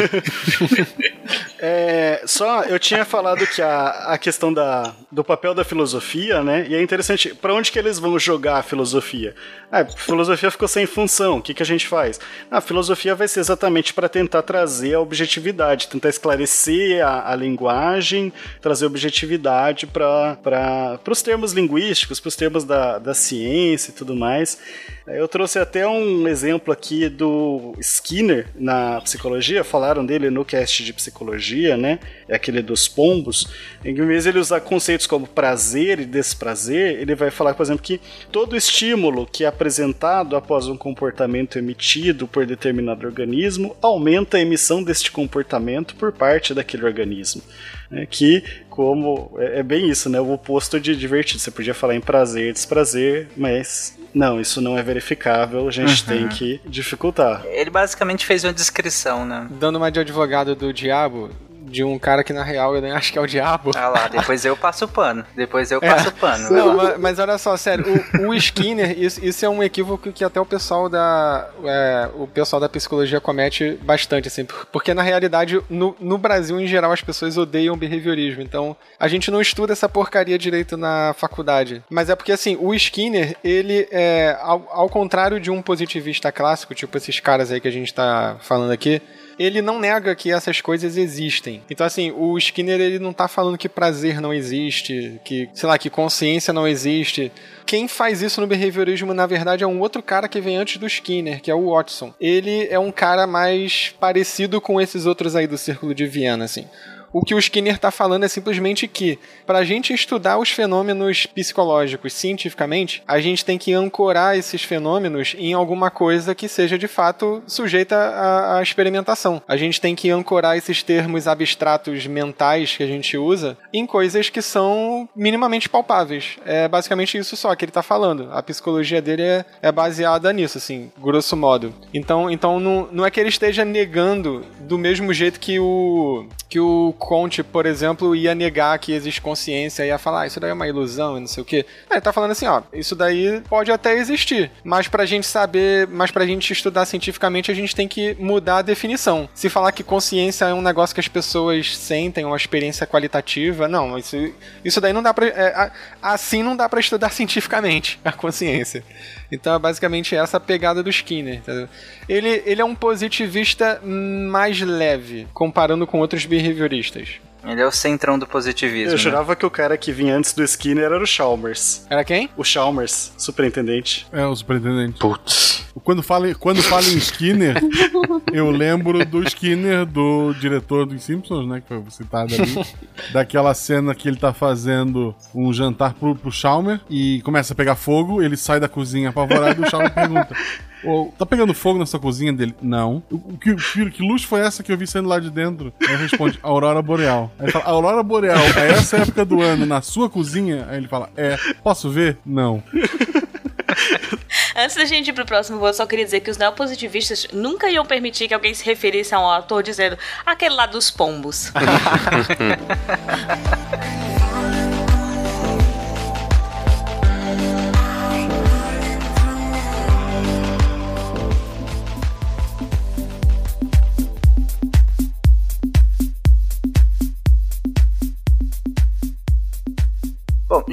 É, só eu tinha falado que a, a questão da, do papel da filosofia, né? E é interessante, para onde que eles vão jogar a filosofia? Ah, a filosofia ficou sem função. O que, que a gente faz? A filosofia vai ser exatamente para tentar trazer a objetividade, tentar esclarecer a, a linguagem, trazer objetividade para os termos linguísticos, para os termos da, da ciência e tudo mais. Eu trouxe até um exemplo aqui do Skinner na psicologia, falaram dele no cast de psicologia, né? É aquele dos pombos. Em vez de ele usar conceitos como prazer e desprazer, ele vai falar, por exemplo, que todo estímulo que é apresentado após um comportamento emitido por determinado organismo aumenta a emissão deste comportamento por parte daquele organismo. Né? Que, como. É, é bem isso, né? O oposto de divertido. Você podia falar em prazer e desprazer, mas. Não, isso não é verificável, a gente Uhum. tem que dificultar. Ele basicamente fez uma descrição, né? Dando uma de advogado do diabo, de um cara que na real eu nem acho que é o diabo. Ah lá, depois eu passo o pano. Depois eu passo o pano. Não, mas, mas olha só, sério, o, o Skinner, isso, isso é um equívoco que até o pessoal da. é, o pessoal da psicologia comete bastante, assim, por- porque na realidade, no, no Brasil, em geral, as pessoas odeiam behaviorismo. Então, a gente não estuda essa porcaria direito na faculdade. Mas é porque assim, o Skinner, ele é. Ao, ao contrário de um positivista clássico, tipo esses caras aí que a gente tá falando aqui ele não nega que essas coisas existem. Então, assim, o Skinner ele não tá falando que prazer não existe, que, sei lá, que consciência não existe. Quem faz isso no behaviorismo, na verdade, é um outro cara que vem antes do Skinner, que é o Watson. Ele é um cara mais parecido com esses outros aí do Círculo de Viena, assim. O que o Skinner está falando é simplesmente que, para a gente estudar os fenômenos psicológicos cientificamente, a gente tem que ancorar esses fenômenos em alguma coisa que seja de fato sujeita à, à experimentação. A gente tem que ancorar esses termos abstratos mentais que a gente usa em coisas que são minimamente palpáveis. É basicamente isso só que ele está falando. A psicologia dele é, é baseada nisso, assim, grosso modo. Então, então não, não é que ele esteja negando do mesmo jeito que o que o Conte, por exemplo, ia negar que existe consciência, ia falar, ah, isso daí é uma ilusão e não sei o quê. Ele tá falando assim, ó, isso daí pode até existir, mas pra gente saber, mas pra gente estudar cientificamente, a gente tem que mudar a definição. Se falar que consciência é um negócio que as pessoas sentem, uma experiência qualitativa, não, isso, isso daí não dá pra. É, assim não dá pra estudar cientificamente a consciência. Então é basicamente essa a pegada do Skinner. Entendeu? Ele, ele é um positivista mais leve, comparando com outros behavioristas. Ele é o centrão do positivismo. Eu né? jurava que o cara que vinha antes do Skinner era o Chalmers. Era quem? O Chalmers, superintendente. É, o superintendente. Putz. Quando fala, quando fala em Skinner, eu lembro do Skinner, do diretor dos Simpsons, né? Que foi citado ali. daquela cena que ele tá fazendo um jantar pro, pro Chalmer e começa a pegar fogo, ele sai da cozinha apavorado e o Chalmer pergunta. Ô, tá pegando fogo na sua cozinha dele? Não. O, que, que, luz foi essa que eu vi saindo lá de dentro? Aí ele responde, Aurora Boreal. Aí ele fala, Aurora Boreal, é essa época do ano na sua cozinha? Aí ele fala, é. Posso ver? Não. Antes da gente ir pro próximo voo, eu só queria dizer que os neopositivistas nunca iam permitir que alguém se referisse a um autor dizendo aquele lá dos pombos.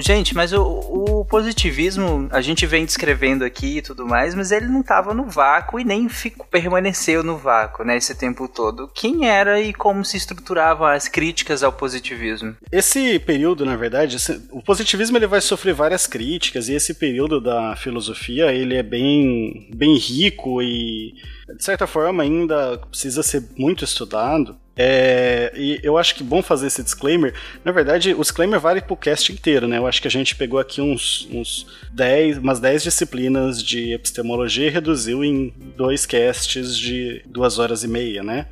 gente, mas o, o positivismo a gente vem descrevendo aqui e tudo mais, mas ele não estava no vácuo e nem ficou, permaneceu no vácuo, né, esse tempo todo. Quem era e como se estruturavam as críticas ao positivismo? Esse período, na verdade, esse- o positivismo ele vai sofrer várias críticas e esse período da filosofia ele é bem, bem rico e de certa forma ainda precisa ser muito estudado. É, e eu acho que bom fazer esse disclaimer. Na verdade, o disclaimer vale pro cast inteiro, né? Eu acho que a gente pegou aqui uns, uns 10, umas 10 disciplinas de epistemologia e reduziu em dois casts de duas horas e meia, né?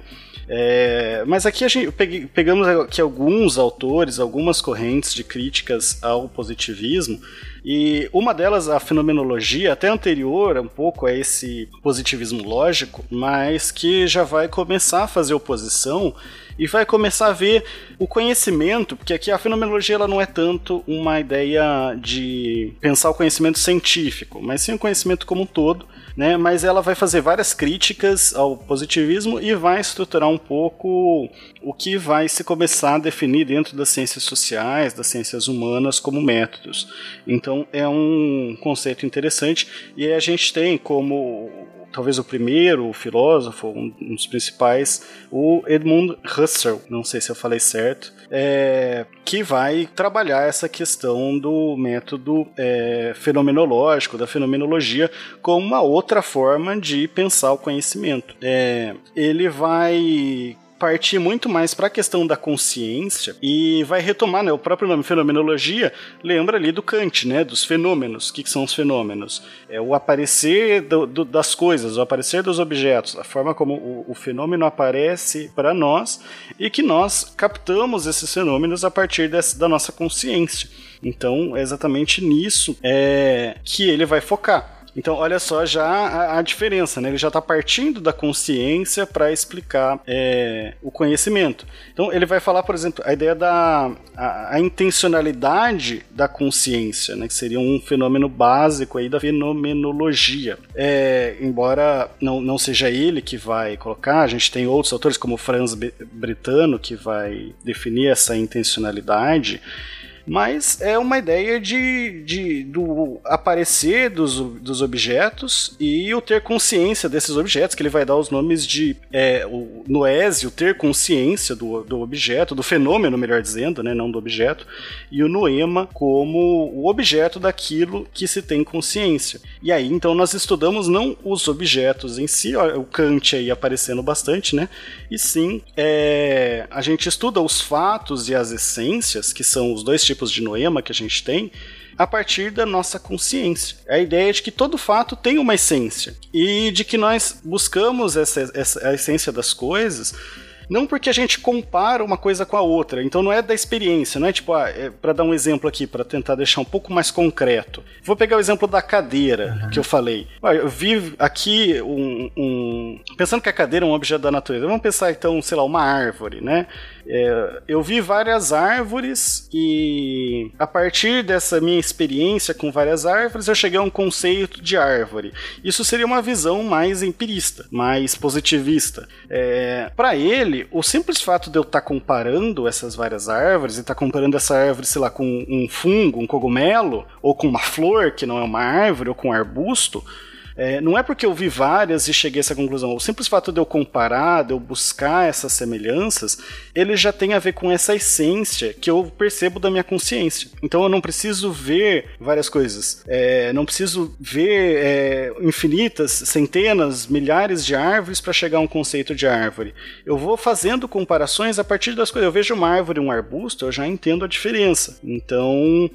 É, mas aqui a gente pegue- pegamos aqui alguns autores, algumas correntes de críticas ao positivismo, e uma delas, a fenomenologia, até anterior um pouco a esse positivismo lógico, mas que já vai começar a fazer oposição e vai começar a ver o conhecimento, porque aqui a fenomenologia ela não é tanto uma ideia de pensar o conhecimento científico, mas sim o conhecimento como um todo, né? Mas ela vai fazer várias críticas ao positivismo e vai estruturar um pouco o que vai se começar a definir dentro das ciências sociais, das ciências humanas como métodos. Então é um conceito interessante e a gente tem como talvez o primeiro filósofo, um um dos principais, o Edmund Husserl, não sei se eu falei certo, é, que vai trabalhar essa questão do método é, fenomenológico, da fenomenologia, como uma outra forma de pensar o conhecimento. É, ele vai partir muito mais para a questão da consciência e vai retomar, né, o próprio nome fenomenologia lembra ali do Kant, né, dos fenômenos. O que, que são os fenômenos? É o aparecer do- do- das coisas, o aparecer dos objetos, a forma como o, o fenômeno aparece para nós e que nós captamos esses fenômenos a partir dessa, da nossa consciência. Então, é exatamente nisso é, que ele vai focar. Então, olha só já a, a diferença, né? Ele já está partindo da consciência para explicar é, o conhecimento. Então, ele vai falar, por exemplo, a ideia da a, a intencionalidade da consciência, né? Que seria um fenômeno básico aí da fenomenologia. É, embora não, não seja ele que vai colocar, a gente tem outros autores como Franz Britano que vai definir essa intencionalidade. Mas é uma ideia de, de do aparecer dos, dos objetos e o ter consciência desses objetos, que ele vai dar os nomes de é, o noésio, ter consciência do, do objeto, do fenômeno, melhor dizendo, né, não do objeto, e o noema como o objeto daquilo que se tem consciência. E aí, então, nós estudamos não os objetos em si, o Kant aí aparecendo bastante, né, e sim é, a gente estuda os fatos e as essências, que são os dois tipos de noema que a gente tem, a partir da nossa consciência. A ideia é de que todo fato tem uma essência e de que nós buscamos essa, essa a essência das coisas não porque a gente compara uma coisa com a outra. Então não é da experiência, não é tipo, ah, é, para dar um exemplo aqui, para tentar deixar um pouco mais concreto. Vou pegar o exemplo da cadeira uhum. que eu falei. Ah, eu vi aqui um, um, Pensando que a cadeira é um objeto da natureza, vamos pensar então, sei lá, uma árvore, né? É, eu vi várias árvores e a partir dessa minha experiência com várias árvores eu cheguei a um conceito de árvore. Isso seria uma visão mais empirista, mais positivista. É, Para ele, o simples fato de eu estar tá comparando essas várias árvores e estar tá comparando essa árvore, sei lá, com um fungo, um cogumelo, ou com uma flor que não é uma árvore, ou com um arbusto, é, não é porque eu vi várias e cheguei a essa conclusão. O simples fato de eu comparar, de eu buscar essas semelhanças, ele já tem a ver com essa essência que eu percebo da minha consciência. Então eu não preciso ver várias coisas. É, não preciso ver é, infinitas, centenas, milhares de árvores para chegar a um conceito de árvore. Eu vou fazendo comparações a partir das coisas. Eu vejo uma árvore, um arbusto, eu já entendo a diferença. Então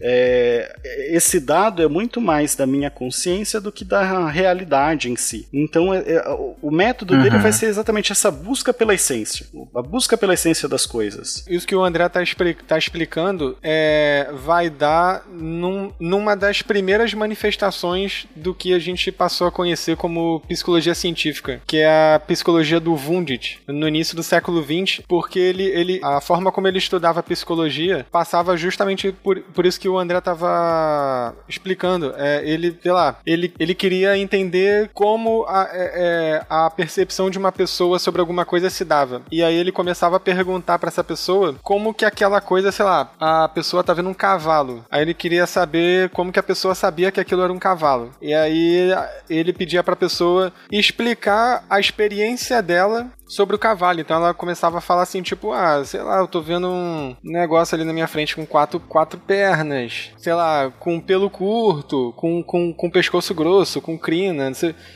é, esse dado é muito mais da minha consciência do que da realidade em si. Então, é, é, o método uhum. dele vai ser exatamente essa busca pela essência, a busca pela essência das coisas. Isso que o André está tá explicando é, vai dar num, numa das primeiras manifestações do que a gente passou a conhecer como psicologia científica, que é a psicologia do Wundt, no início do século XX, porque ele, ele a forma como ele estudava psicologia passava justamente por, por isso que o André tava explicando. É, ele, sei lá, ele, ele queria entender como a, é, é, a percepção de uma pessoa sobre alguma coisa se dava. E aí ele começava a perguntar para essa pessoa como que aquela coisa, sei lá, a pessoa tá vendo um cavalo. Aí ele queria saber como que a pessoa sabia que aquilo era um cavalo. E aí ele pedia pra pessoa explicar a experiência dela sobre o cavalo. Então ela começava a falar assim, tipo, ah, sei lá, eu tô vendo um negócio ali na minha frente com quatro, quatro pernas, sei lá, com pelo curto, com, com, com pescoço grosso, com crina,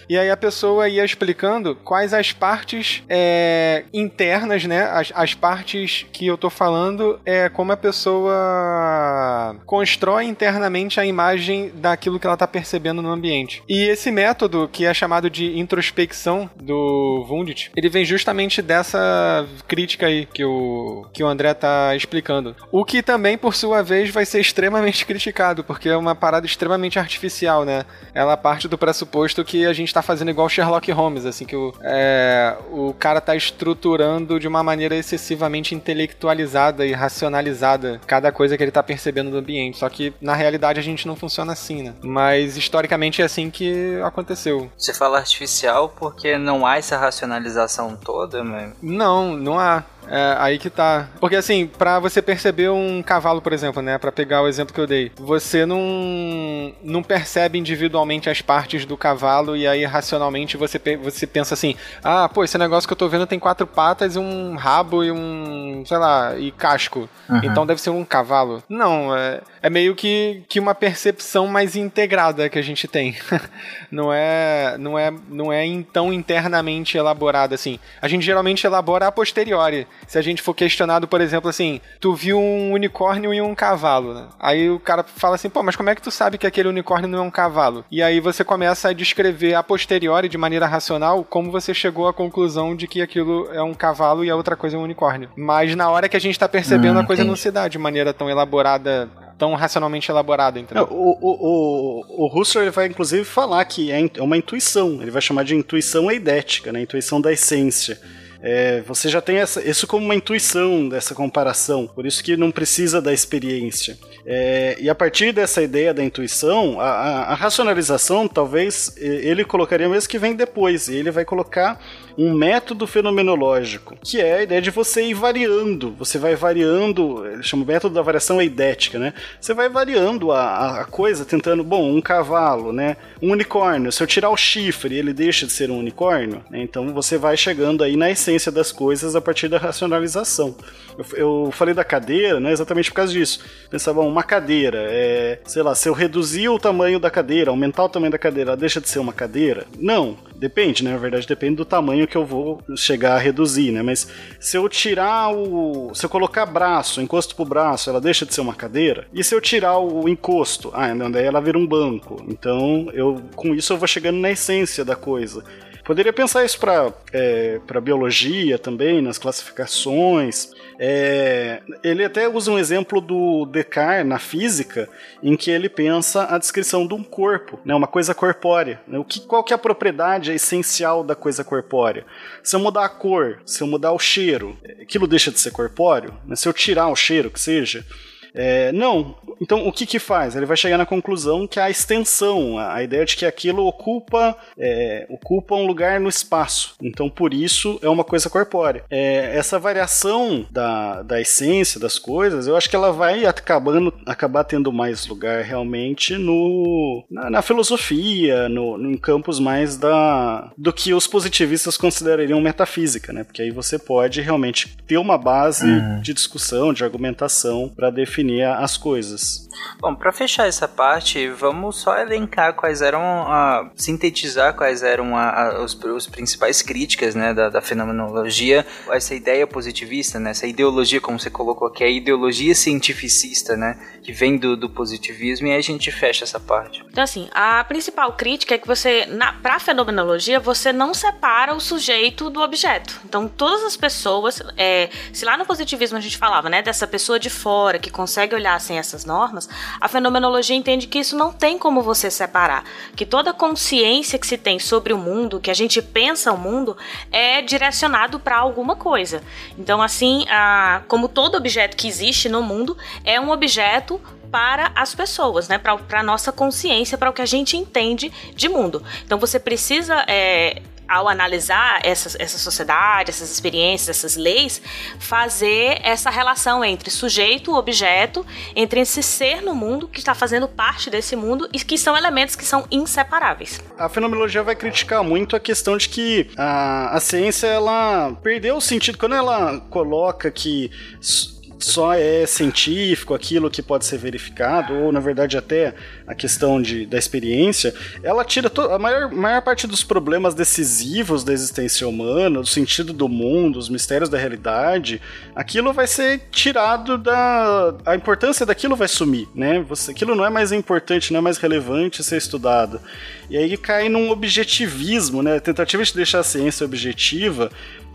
E aí a pessoa ia explicando quais as partes é, internas, né? As, as partes que eu tô falando é como a pessoa constrói internamente a imagem daquilo que ela tá percebendo no ambiente. E esse método, que é chamado de introspecção do Wundt, ele vem justamente justamente dessa crítica aí que o, que o André tá explicando. O que também, por sua vez, vai ser extremamente criticado, porque é uma parada extremamente artificial, né? Ela parte do pressuposto que a gente tá fazendo igual Sherlock Holmes, assim, que o, é, o cara tá estruturando de uma maneira excessivamente intelectualizada e racionalizada cada coisa que ele tá percebendo do ambiente. Só que, na realidade, a gente não funciona assim, né? Mas, historicamente, é assim que aconteceu. Você fala artificial porque não há essa racionalização toda Não, não há. É, aí que tá. Porque assim, para você perceber um cavalo, por exemplo, né, para pegar o exemplo que eu dei, você não não percebe individualmente as partes do cavalo e aí racionalmente você você pensa assim: "Ah, pô, esse negócio que eu tô vendo tem quatro patas e um rabo e um, sei lá, e casco. Uhum. Então deve ser um cavalo". Não, é, é meio que, que uma percepção mais integrada que a gente tem. não é não é não é tão internamente elaborada assim. A gente geralmente elabora a posteriori se a gente for questionado, por exemplo, assim, tu viu um unicórnio e um cavalo, né? Aí o cara fala assim, pô, mas como é que tu sabe que aquele unicórnio não é um cavalo? E aí você começa a descrever a posteriori, de maneira racional, como você chegou à conclusão de que aquilo é um cavalo e a outra coisa é um unicórnio. Mas na hora que a gente tá percebendo, hum, a coisa entendi. não se dá de maneira tão elaborada tão racionalmente elaborada, entendeu? o, o, o, o Husserl ele vai inclusive falar que é, é uma intuição, ele vai chamar de intuição eidética, né? intuição da essência. É, você já tem essa, isso como uma intuição dessa comparação, por isso que não precisa da experiência. É, e a partir dessa ideia da intuição, a, a, a, racionalização talvez ele colocaria mesmo que vem depois, e ele vai colocar um método fenomenológico, que é a ideia de você ir variando. Você vai variando, ele chama o método da variação eidética, né? Você vai variando a, a coisa, tentando, bom, um cavalo, né? Um unicórnio. Se eu tirar o chifre, ele deixa de ser um unicórnio, né? Então você vai chegando aí na essência das coisas a partir da racionalização. Eu, eu falei da cadeira, né? Exatamente por causa disso. Pensava, bom, uma cadeira, é, sei lá, se eu reduzir o tamanho da cadeira, aumentar o tamanho da cadeira, ela deixa de ser uma cadeira? Não. Depende, né? Na verdade, depende do tamanho que eu vou chegar a reduzir, né? Mas se eu tirar o. Se eu colocar braço, encosto pro braço, ela deixa de ser uma cadeira? E se eu tirar o encosto? Ah, não, daí ela vira um banco. Então, eu com isso eu vou chegando na essência da coisa. Poderia pensar isso para é, biologia também, nas classificações. É, ele até usa um exemplo do Descartes na física, em que ele pensa a descrição de um corpo, né, uma coisa corpórea. Né, o que, qual que é a propriedade essencial da coisa corpórea? Se eu mudar a cor, se eu mudar o cheiro, aquilo deixa de ser corpóreo? Né, se eu tirar o cheiro, que seja, é, não. Então, o que que faz? Ele vai chegar na conclusão que a extensão, a, a ideia de que aquilo ocupa, é, ocupa um lugar no espaço. Então, por isso, é uma coisa corpórea. É, essa variação da, da essência das coisas, eu acho que ela vai acabando, acabar tendo mais lugar realmente no, na, na filosofia, no, no, em campos mais da, do que os positivistas considerariam metafísica, né? Porque aí você pode realmente ter uma base uhum. de discussão, de argumentação para definir definir as coisas. Bom, para fechar essa parte, vamos só elencar quais eram, a, sintetizar quais eram a, a, os, os, principais críticas né, da, da, fenomenologia, essa ideia positivista, né, essa ideologia, como você colocou aqui, a ideologia cientificista, né, que vem do, do positivismo, e aí a gente fecha essa parte. Então, assim, a principal crítica é que você, para a fenomenologia, você não separa o sujeito do objeto. Então, todas as pessoas, é, se lá no positivismo a gente falava, né, dessa pessoa de fora que consegue consegue olhar sem essas normas, a fenomenologia entende que isso não tem como você separar, que toda consciência que se tem sobre o mundo, que a gente pensa o mundo, é direcionado para alguma coisa. Então, assim, a, como todo objeto que existe no mundo é um objeto para as pessoas, né? Para a nossa consciência, para o que a gente entende de mundo. Então você precisa é, ao analisar essa, essa sociedade, essas experiências, essas leis, fazer essa relação entre sujeito e objeto, entre esse ser no mundo que está fazendo parte desse mundo e que são elementos que são inseparáveis. A fenomenologia vai criticar muito a questão de que a, a ciência ela perdeu o sentido quando ela coloca que só é científico aquilo que pode ser verificado, ou na verdade até a questão de, da experiência, ela tira a maior, maior parte dos problemas decisivos da existência humana, do sentido do mundo, os mistérios da realidade, aquilo vai ser tirado da. A importância daquilo vai sumir, né? Você, aquilo não é mais importante, não é mais relevante ser estudado. E aí cai num objetivismo, né? Tentativa de deixar a ciência objetiva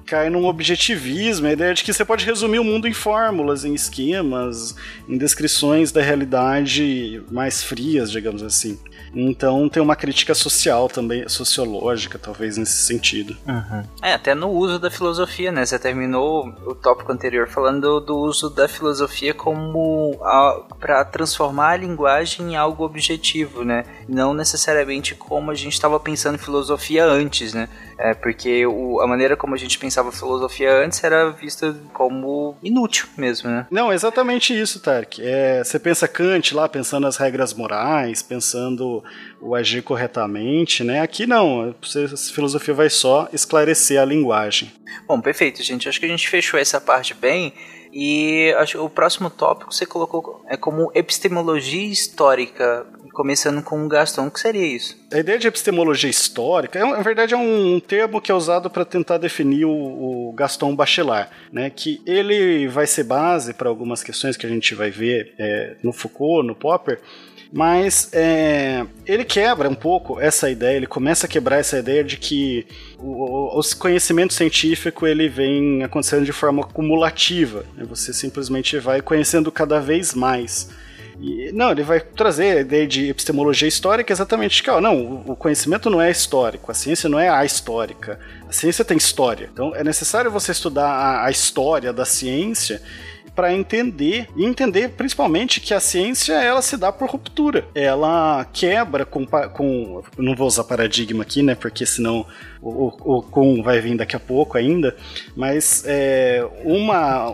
cai num objetivismo, a ideia de que você pode resumir o mundo em fórmulas, em esquemas, em descrições da realidade mais frias, digamos assim. Então tem uma crítica social também, sociológica, talvez, nesse sentido. Uhum. É, até no uso da filosofia, né? Você terminou o tópico anterior falando do uso da filosofia como para transformar a linguagem em algo objetivo, né? Não necessariamente como a gente estava pensando em filosofia antes, né? É, porque o, a maneira como a gente pensava filosofia antes era vista como inútil mesmo, né? Não, exatamente isso, Tarek. É, você pensa Kant lá, pensando as regras morais, pensando o agir corretamente, né? Aqui não, a filosofia vai só esclarecer a linguagem. Bom, perfeito, gente. Acho que a gente fechou essa parte bem. E acho o próximo tópico você colocou é como epistemologia histórica começando com o Gaston. O que seria isso? A ideia de epistemologia histórica, é, na verdade, é um termo que é usado para tentar definir o, o, Gaston Bachelard, né? Que ele vai ser base para algumas questões que a gente vai ver é, no Foucault, no Popper, mas é, ele quebra um pouco essa ideia, ele começa a quebrar essa ideia de que o, o conhecimento científico ele vem acontecendo de forma cumulativa, né? você simplesmente vai conhecendo cada vez mais. E, não, ele vai trazer a ideia de epistemologia histórica exatamente que, ó, não, o conhecimento não é histórico, a ciência não é a histórica, a ciência tem história. Então é necessário você estudar a, a história da ciência para entender e entender principalmente que a ciência ela se dá por ruptura. Ela quebra com, com não vou usar paradigma aqui, né? Porque senão o, o com vai vir daqui a pouco ainda, mas é, uma,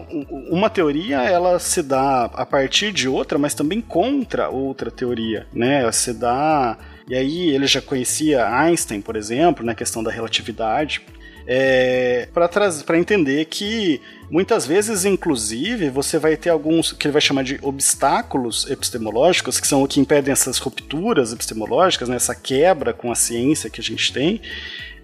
uma teoria ela se dá a partir de outra, mas também contra outra teoria, né? Ela se dá e aí ele já conhecia Einstein, por exemplo, na questão da relatividade é, para entender que muitas vezes, inclusive, você vai ter alguns que ele vai chamar de obstáculos epistemológicos, que são o que impedem essas rupturas epistemológicas, né, essa quebra com a ciência que a gente tem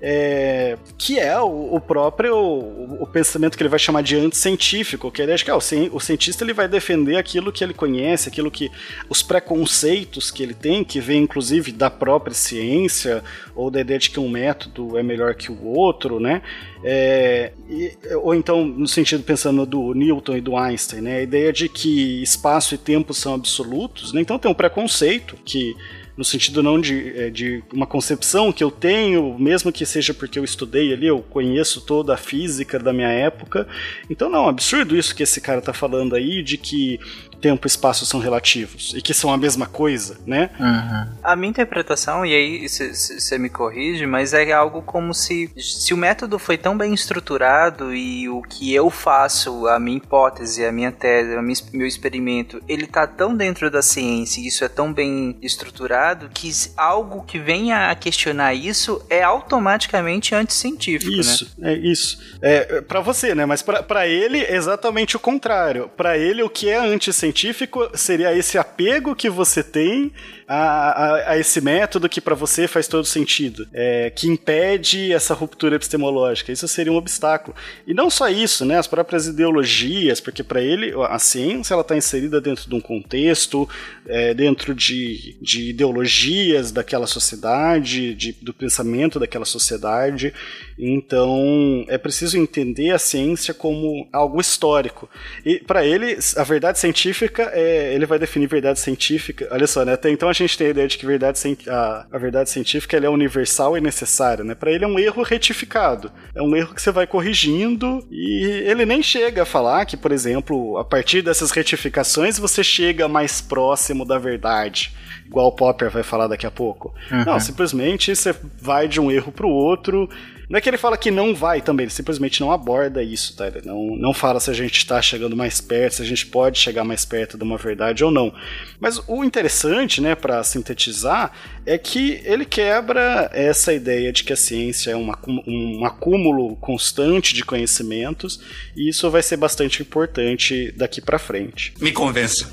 é, que é o, o próprio o, o, pensamento que ele vai chamar de anticientífico, que ele acha que ah, o, o cientista ele vai defender aquilo que ele conhece, aquilo que os preconceitos que ele tem, que vem inclusive da própria ciência ou da ideia de que um método é melhor que o outro, né? É, e, ou então no sentido pensando do Newton e do Einstein, né? A ideia de que espaço e tempo são absolutos, né? Então tem um preconceito que no sentido não de, é, de uma concepção que eu tenho, mesmo que seja porque eu estudei ali, eu conheço toda a física da minha época. Então, não, absurdo isso que esse cara está falando aí, de que tempo e espaço são relativos e que são a mesma coisa, né? Uhum. A minha interpretação, e aí você me corrige, mas é algo como se, se o método foi tão bem estruturado e o que eu faço, a minha hipótese, a minha tese, o meu experimento, ele tá tão dentro da ciência e isso é tão bem estruturado que algo que venha a questionar isso é automaticamente anticientífico, isso, né? É isso. É, para você, né? Mas para ele é exatamente o contrário. Para ele o que é anticientífico científico seria esse apego que você tem a, a, a esse método que para você faz todo sentido, é, que impede essa ruptura epistemológica. Isso seria um obstáculo. E não só isso, né? As próprias ideologias, porque para ele a ciência ela está inserida dentro de um contexto, é, dentro de, de ideologias daquela sociedade, de, do pensamento daquela sociedade. Então é preciso entender a ciência como algo histórico. E para ele a verdade científica é, ele vai definir verdade científica. Olha só, né? Até então a gente tem a ideia de que verdade, a, a verdade científica é universal e necessária, né? Para ele é um erro retificado. É um erro que você vai corrigindo e ele nem chega a falar que, por exemplo, a partir dessas retificações você chega mais próximo da verdade igual o Popper vai falar daqui a pouco. Uhum. Não, simplesmente você vai de um erro para o outro não é que ele fala que não vai também, ele simplesmente não aborda isso, tá? Ele não, não fala se a gente está chegando mais perto, se a gente pode chegar mais perto de uma verdade ou não. Mas o interessante, né, para sintetizar, é que ele quebra essa ideia de que a ciência é uma, um acúmulo constante de conhecimentos e isso vai ser bastante importante daqui para frente. Me convença.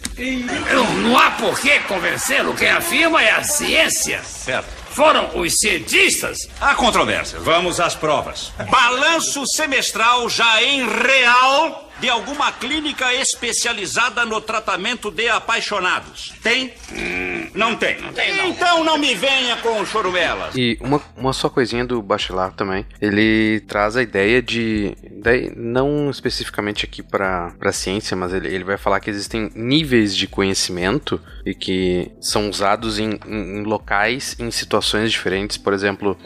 Não, não há por que convencê-lo. Quem afirma é a ciência. Certo. Foram os cientistas? Há controvérsia. Vamos às provas. Balanço semestral já em real de alguma clínica especializada no tratamento de apaixonados? Tem? Hum, não tem. Não tem não. Então não me venha com chorumelas. E uma, uma só coisinha do Bachelard também. Ele traz a ideia de. Daí, não especificamente aqui para a ciência, mas ele, ele vai falar que existem níveis de conhecimento e que são usados em, em, em locais, em situações diferentes. Por exemplo,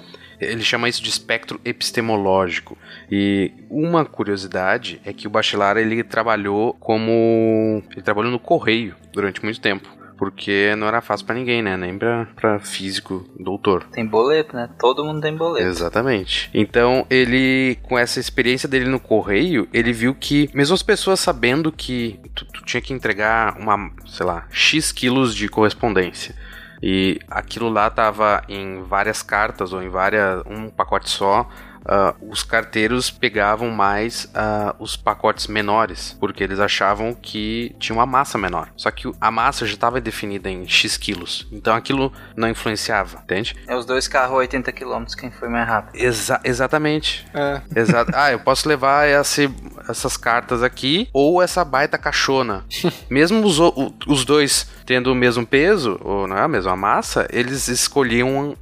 ele chama isso de espectro epistemológico. E uma curiosidade é que o Bachelard ele trabalhou como ele trabalhou no correio durante muito tempo porque não era fácil para ninguém, né? Nem pra, pra físico, doutor. Tem boleto, né? Todo mundo tem boleto. Exatamente. Então, ele, com essa experiência dele no correio, ele viu que, mesmo as pessoas sabendo que tu, tu tinha que entregar uma, sei lá, X quilos de correspondência, e aquilo lá tava em várias cartas ou em várias um pacote só uh, os carteiros pegavam mais uh, os pacotes menores, porque eles achavam que tinha uma massa menor. Só que a massa já estava definida em X quilos, então aquilo não influenciava, entende? É os dois carros 80 km, quem foi mais rápido. Exa exatamente. É. Exa ah, eu posso levar esse, essas cartas aqui ou essa baita caixona. Mesmo os, os dois tendo o mesmo peso, ou não é a mesma massa, eles escolhiam uh,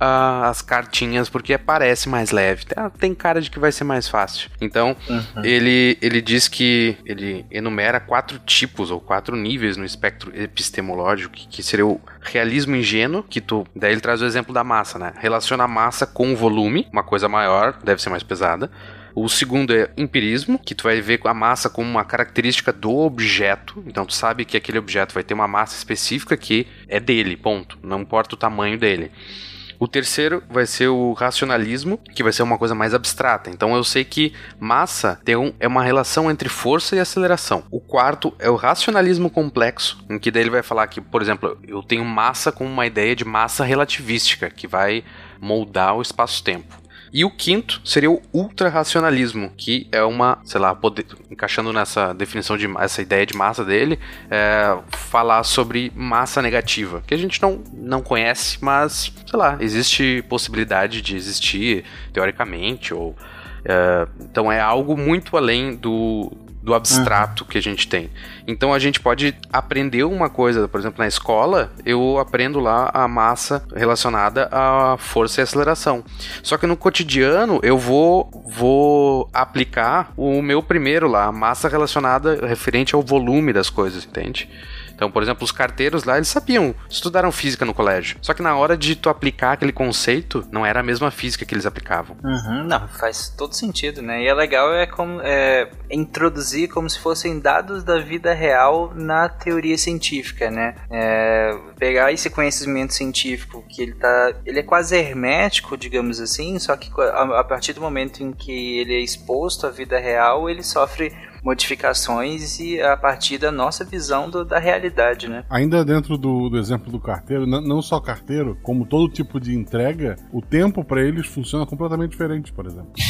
as cartinhas porque parece mais leve. Tem tem cara de que vai ser mais fácil. Então, uhum. ele, ele diz que ele enumera quatro tipos ou quatro níveis no espectro epistemológico, que, que seria o realismo ingênuo, que tu. Daí ele traz o exemplo da massa, né? Relaciona a massa com o volume, uma coisa maior, deve ser mais pesada. O segundo é empirismo, que tu vai ver a massa como uma característica do objeto. Então tu sabe que aquele objeto vai ter uma massa específica que é dele, ponto. Não importa o tamanho dele. O terceiro vai ser o racionalismo, que vai ser uma coisa mais abstrata. Então eu sei que massa tem um, é uma relação entre força e aceleração. O quarto é o racionalismo complexo, em que daí ele vai falar que, por exemplo, eu tenho massa com uma ideia de massa relativística, que vai moldar o espaço-tempo. E o quinto seria o ultrarracionalismo, que é uma, sei lá, poder, encaixando nessa definição de essa ideia de massa dele, é, falar sobre massa negativa, que a gente não, não conhece, mas, sei lá, existe possibilidade de existir teoricamente, ou. É, então é algo muito além do, do abstrato uhum. que a gente tem. Então a gente pode aprender uma coisa, por exemplo, na escola, eu aprendo lá a massa relacionada à força e aceleração. Só que no cotidiano eu vou vou aplicar o meu primeiro lá, a massa relacionada referente ao volume das coisas, entende? Então, por exemplo, os carteiros lá, eles sabiam, estudaram física no colégio. Só que na hora de tu aplicar aquele conceito, não era a mesma física que eles aplicavam. Uhum, não, faz todo sentido, né? E é legal é como é, introduzir como se fossem dados da vida real na teoria científica, né? É, pegar esse conhecimento científico que ele tá, ele é quase hermético, digamos assim, só que a, a partir do momento em que ele é exposto à vida real, ele sofre modificações e a partir da nossa visão do, da realidade, né? Ainda dentro do, do exemplo do carteiro, não só carteiro, como todo tipo de entrega, o tempo para eles funciona completamente diferente, por exemplo.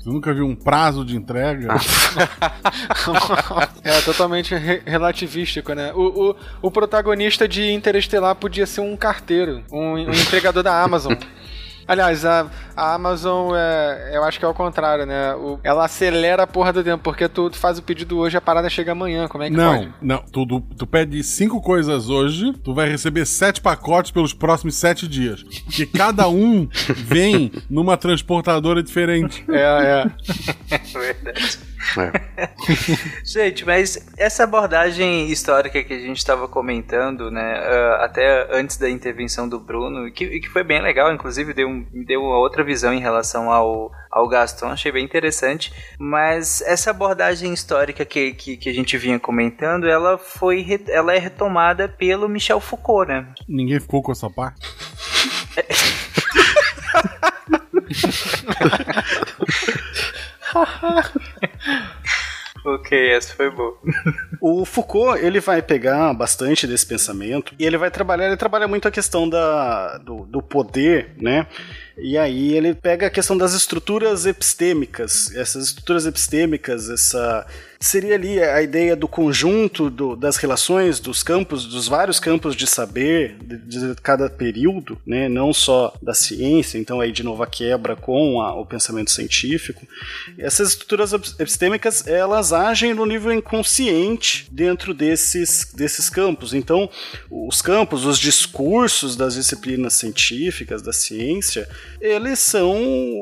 Você nunca viu um prazo de entrega? é totalmente re relativístico, né? O, o, o, protagonista de Interestelar podia ser um carteiro, um, um entregador da Amazon. Aliás, a, a Amazon, é, eu acho que é o contrário, né? O, ela acelera a porra do tempo, porque tu, tu faz o pedido hoje e a parada chega amanhã. Como é que não, pode? Não, tu, tu, tu pede cinco coisas hoje, tu vai receber sete pacotes pelos próximos sete dias. Porque cada um vem numa transportadora diferente. É, é. Verdade. É. gente, mas essa abordagem histórica que a gente estava comentando, né, uh, até antes da intervenção do Bruno, que, que foi bem legal, inclusive deu, me deu uma outra visão em relação ao, ao Gaston, achei bem interessante, mas essa abordagem histórica que, que, que a gente vinha comentando, ela foi ela é retomada pelo Michel Foucault, né? Ninguém ficou com essa parte? ok, essa foi boa. o Foucault, ele vai pegar bastante desse pensamento e ele vai trabalhar, ele trabalha muito a questão da, do, do poder, né? E aí ele pega a questão das estruturas epistêmicas. Essas estruturas epistêmicas, essa seria ali a ideia do conjunto do, das relações dos campos, dos vários campos de saber de, de, cada período, né? não só da ciência, então aí de novo a quebra com a, o pensamento científico. Essas estruturas epistêmicas, elas agem no nível inconsciente dentro desses, desses campos. Então, os campos, os discursos das disciplinas científicas, da ciência, eles são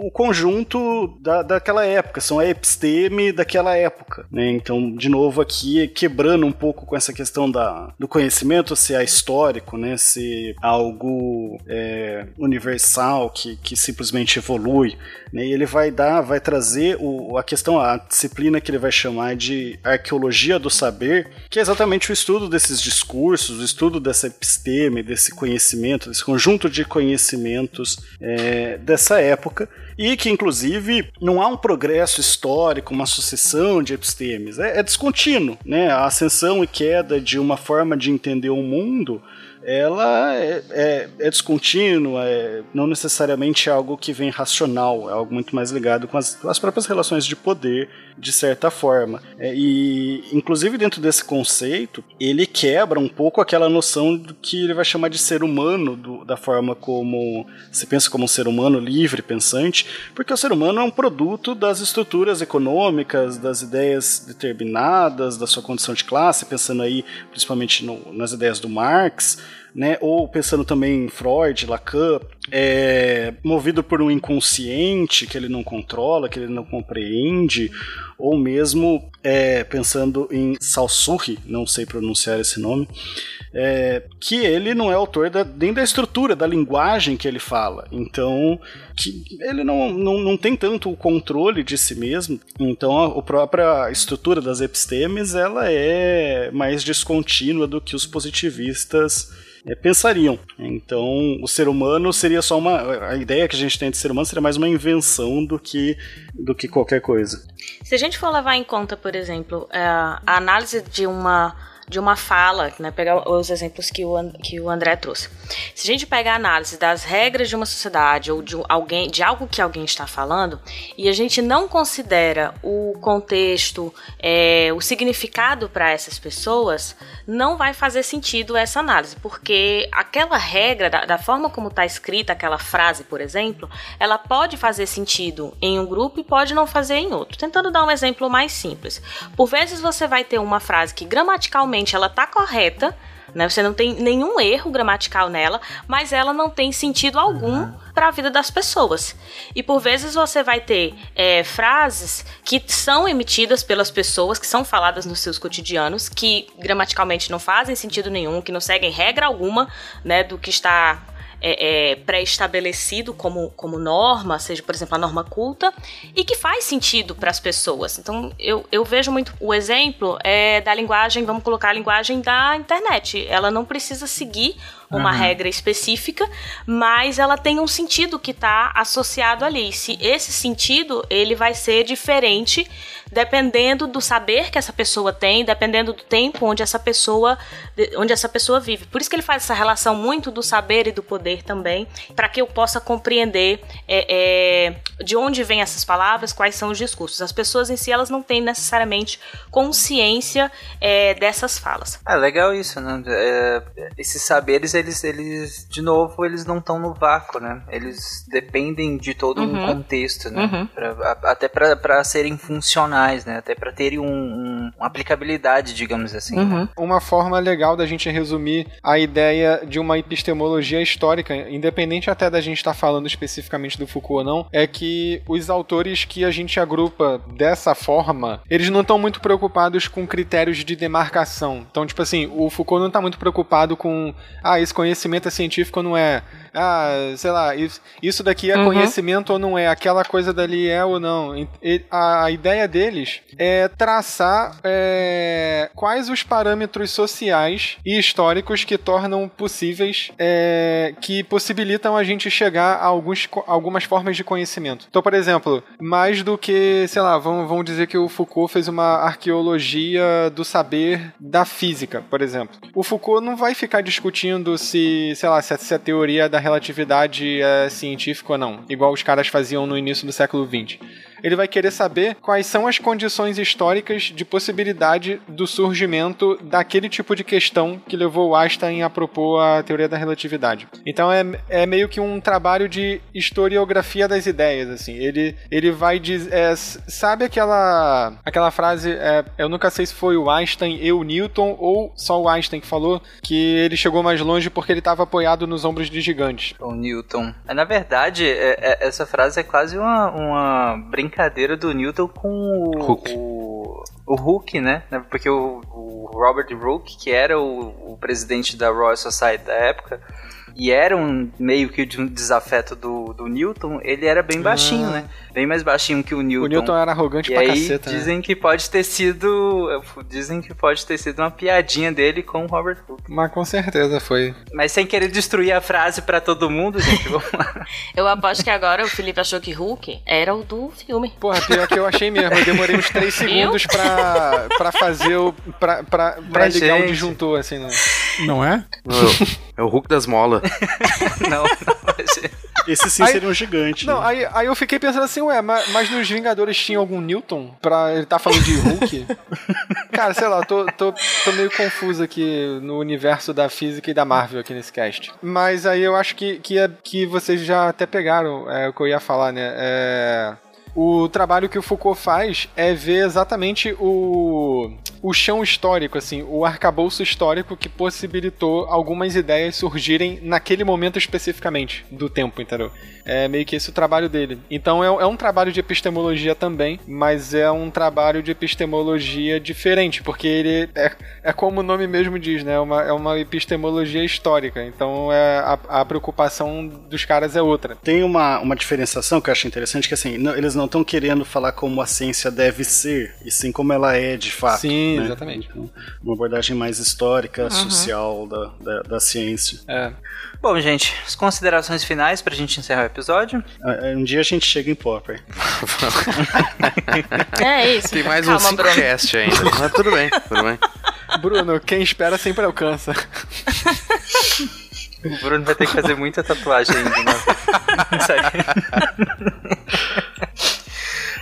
o conjunto da, daquela época, são a episteme daquela época. Né? Então, de novo, aqui quebrando um pouco com essa questão da, do conhecimento, se é histórico, né? se algo é, universal que, que simplesmente evolui. Né? E ele vai dar, vai trazer o, a questão, a disciplina que ele vai chamar de arqueologia do saber, que é exatamente o estudo desses discursos, o estudo dessa episteme, desse conhecimento, desse conjunto de conhecimentos é, dessa época e que, inclusive, não há um progresso histórico, uma sucessão de epistemes. É, é descontínuo, né? A ascensão e queda de uma forma de entender o mundo ela é, é, é descontínua, é, não necessariamente é algo que vem racional, é algo muito mais ligado com as, com as próprias relações de poder, de certa forma. É, e, inclusive, dentro desse conceito, ele quebra um pouco aquela noção do que ele vai chamar de ser humano, do, da forma como se pensa como um ser humano livre, pensante, porque o ser humano é um produto das estruturas econômicas, das ideias determinadas, da sua condição de classe, pensando aí principalmente no, nas ideias do Marx né? Ou pensando também em Freud, Lacan, é, movido por um inconsciente que ele não controla, que ele não compreende, ou mesmo é, pensando em Saussure, não sei pronunciar esse nome, é, que ele não é autor da, nem da estrutura, da linguagem que ele fala. Então, que ele não, não, não tem tanto o controle de si mesmo. Então, a, a própria estrutura das epistemes ela é mais descontínua do que os positivistas é, pensariam. Então, o ser humano seria só uma. A ideia que a gente tem de ser humano seria mais uma invenção do que, do que qualquer coisa. Se a gente for levar em conta, por exemplo, é, a análise de uma de uma fala, né, pegar os exemplos que o, que o André trouxe. Se a gente pegar a análise das regras de uma sociedade ou de alguém, de algo que alguém está falando, e a gente não considera o contexto, é, o significado para essas pessoas, não vai fazer sentido essa análise, porque aquela regra, da, da forma como está escrita aquela frase, por exemplo, ela pode fazer sentido em um grupo e pode não fazer em outro. Tentando dar um exemplo mais simples. Por vezes você vai ter uma frase que gramaticalmente ela tá correta, né? Você não tem nenhum erro gramatical nela, mas ela não tem sentido algum para a vida das pessoas. E por vezes você vai ter é, frases que são emitidas pelas pessoas, que são faladas nos seus cotidianos, que gramaticalmente não fazem sentido nenhum, que não seguem regra alguma, né, do que está é, é, pré-estabelecido como, como norma, seja, por exemplo, a norma culta, e que faz sentido para as pessoas. Então, eu, eu vejo muito o exemplo é, da linguagem, vamos colocar a linguagem da internet. Ela não precisa seguir uma uhum. regra específica, mas ela tem um sentido que está associado ali. Se esse sentido ele vai ser diferente dependendo do saber que essa pessoa tem, dependendo do tempo onde essa pessoa onde essa pessoa vive. Por isso que ele faz essa relação muito do saber e do poder também, para que eu possa compreender é, é, de onde vêm essas palavras, quais são os discursos. As pessoas em si elas não têm necessariamente consciência é, dessas falas. É legal isso, né? É, esses saberes eles, eles, de novo, eles não estão no vácuo, né? Eles dependem de todo uhum. um contexto, né? Uhum. Pra, até para serem funcionais, né? Até para terem um, um, uma aplicabilidade, digamos assim. Né? Uhum. Né? Uma forma legal da gente resumir a ideia de uma epistemologia histórica, independente até da gente estar tá falando especificamente do Foucault ou não, é que os autores que a gente agrupa dessa forma, eles não estão muito preocupados com critérios de demarcação. Então, tipo assim, o Foucault não está muito preocupado com, ah, esse conhecimento é científico ou não é? Ah, sei lá, isso daqui é uhum. conhecimento ou não é? Aquela coisa dali é ou não? A ideia deles é traçar é, quais os parâmetros sociais e históricos que tornam possíveis, é, que possibilitam a gente chegar a alguns, algumas formas de conhecimento. Então, por exemplo, mais do que, sei lá, vamos, vamos dizer que o Foucault fez uma arqueologia do saber da física, por exemplo. O Foucault não vai ficar discutindo se, sei lá, se a, se a teoria da relatividade é científica ou não, igual os caras faziam no início do século XX ele vai querer saber quais são as condições históricas de possibilidade do surgimento daquele tipo de questão que levou Einstein a propor a teoria da relatividade. Então é, é meio que um trabalho de historiografia das ideias, assim. Ele, ele vai dizer... É, sabe aquela, aquela frase, é, eu nunca sei se foi o Einstein e o Newton ou só o Einstein que falou que ele chegou mais longe porque ele estava apoiado nos ombros de gigantes. O Newton. Na verdade, é, é, essa frase é quase uma, uma brincadeira brincadeira do Newton com o Hulk, o, o Hulk né? Porque o, o Robert Rook, que era o, o presidente da Royal Society da época, e era um meio que de um desafeto do, do Newton, ele era bem baixinho, ah. né? Bem mais baixinho que o Newton. O Newton era arrogante e pra aí caceta, né? dizem né? que pode ter sido. Dizem que pode ter sido uma piadinha dele com o Robert Hooke. Mas com certeza foi. Mas sem querer destruir a frase para todo mundo, gente, vamos lá. Eu aposto que agora o Felipe achou que Hulk era o do filme. Porra, pior que eu achei mesmo. Eu demorei uns 3 segundos pra, pra fazer o. pra, pra, pra ligar gente... o disjuntor, assim, não. Não é? É o Hulk das molas. não, não. Esse sim aí, seria um gigante. Não, né? aí, aí eu fiquei pensando assim, ué, mas, mas nos Vingadores tinha algum Newton pra ele tá falando de Hulk? Cara, sei lá, tô, tô, tô meio confuso aqui no universo da física e da Marvel aqui nesse cast. Mas aí eu acho que, que, é, que vocês já até pegaram é, o que eu ia falar, né? É, o trabalho que o Foucault faz é ver exatamente o o chão histórico, assim, o arcabouço histórico que possibilitou algumas ideias surgirem naquele momento especificamente do tempo, entendeu? É meio que esse o trabalho dele. Então é, é um trabalho de epistemologia também, mas é um trabalho de epistemologia diferente, porque ele é, é como o nome mesmo diz, né? É uma, é uma epistemologia histórica. Então é, a, a preocupação dos caras é outra. Tem uma, uma diferenciação que eu acho interessante, que assim, não- eles não estão querendo falar como a ciência deve ser, e sim como ela é de fato. Sim, né? exatamente. Então, uma abordagem mais histórica, social da, da, da ciência. É. Bom, gente, as considerações finais pra gente encerrar o episódio. Ah, Um dia a gente chega em Popper. É isso. Tem mais Calma, uns 5 Bruno. cast ainda. Mas tudo bem, tudo bem. Bruno, quem espera sempre alcança. O Bruno vai ter que fazer muita tatuagem ainda, né?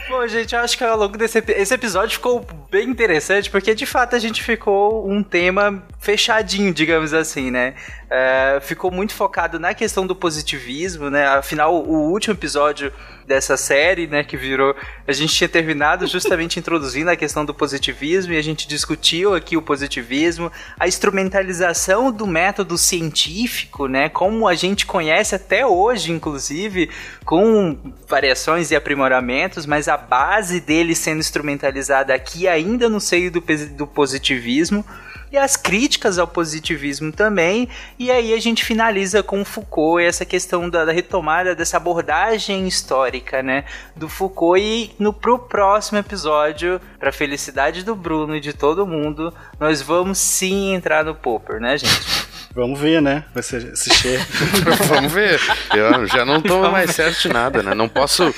Bom, gente, eu acho que ao longo desse esse episódio ficou bem interessante, porque de fato a gente ficou um tema fechadinho, digamos assim, né? É, ficou muito focado na questão do positivismo, né? Afinal, o último episódio dessa série, né, que virou. A gente tinha terminado justamente introduzindo a questão do positivismo e a gente discutiu aqui o positivismo, a instrumentalização do método científico, né, como a gente conhece até hoje, inclusive, com variações e aprimoramentos, mas a base dele sendo instrumentalizada aqui ainda no seio do, do positivismo e as críticas ao positivismo também. E aí a gente finaliza com Foucault e essa questão da, da retomada dessa abordagem histórica, né, do Foucault. E no pro próximo episódio, para felicidade do Bruno e de todo mundo, nós vamos sim entrar no Popper, né, gente? Vamos ver, né? Vai ser esse cheiro. Vamos ver. Eu já não tô mais certo de nada, né? Não posso,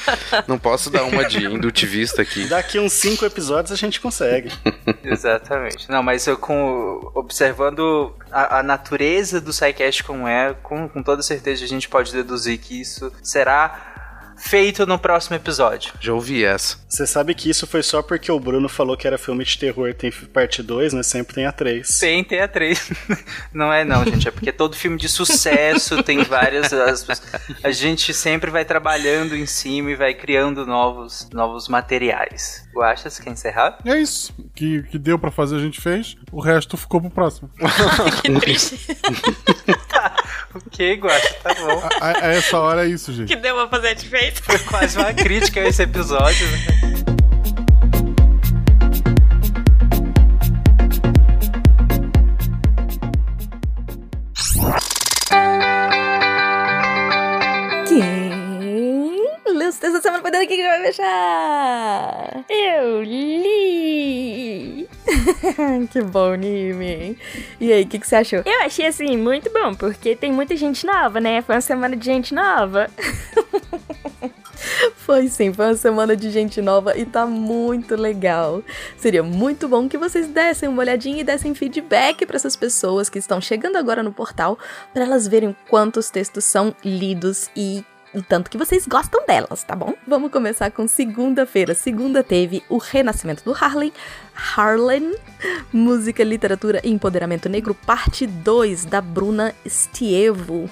não posso dar uma de indutivista aqui. Daqui uns cinco episódios a gente consegue. Exatamente. Não, mas eu com observando a, a natureza do SciCast como é, com, com toda certeza a gente pode deduzir que isso será feito no próximo episódio. Já ouvi essa. Você sabe que isso foi só porque o Bruno falou que era filme de terror, tem parte 2, né? Sempre tem a 3. Tem, tem a 3. Não é não, gente. É porque todo filme de sucesso tem várias. as- a gente sempre vai trabalhando em cima e vai criando novos, novos materiais. Guaxa, você quer encerrar? É isso. Que, que deu pra fazer, a gente fez. O resto ficou pro próximo. Que triste. Ok, Guaxa, tá bom. A, a- a essa hora é isso, gente. que deu pra fazer de feito. Foi quase uma crítica esse episódio, né? Quem da semana quem que vai fechar? Eu li! que bom, Nimi. E aí, o que, que você achou? Eu achei assim muito bom, porque tem muita gente nova, né? Foi uma semana de gente nova. Foi sim, foi uma semana de gente nova e tá muito legal. Seria muito bom que vocês dessem uma olhadinha e dessem feedback para essas pessoas que estão chegando agora no portal, para elas verem quantos textos são lidos e o tanto que vocês gostam delas, tá bom? Vamos começar com segunda-feira. Segunda teve o Renascimento do Harlem, Harlan, Música, Literatura e Empoderamento Negro, parte 2, da Bruna Stievo.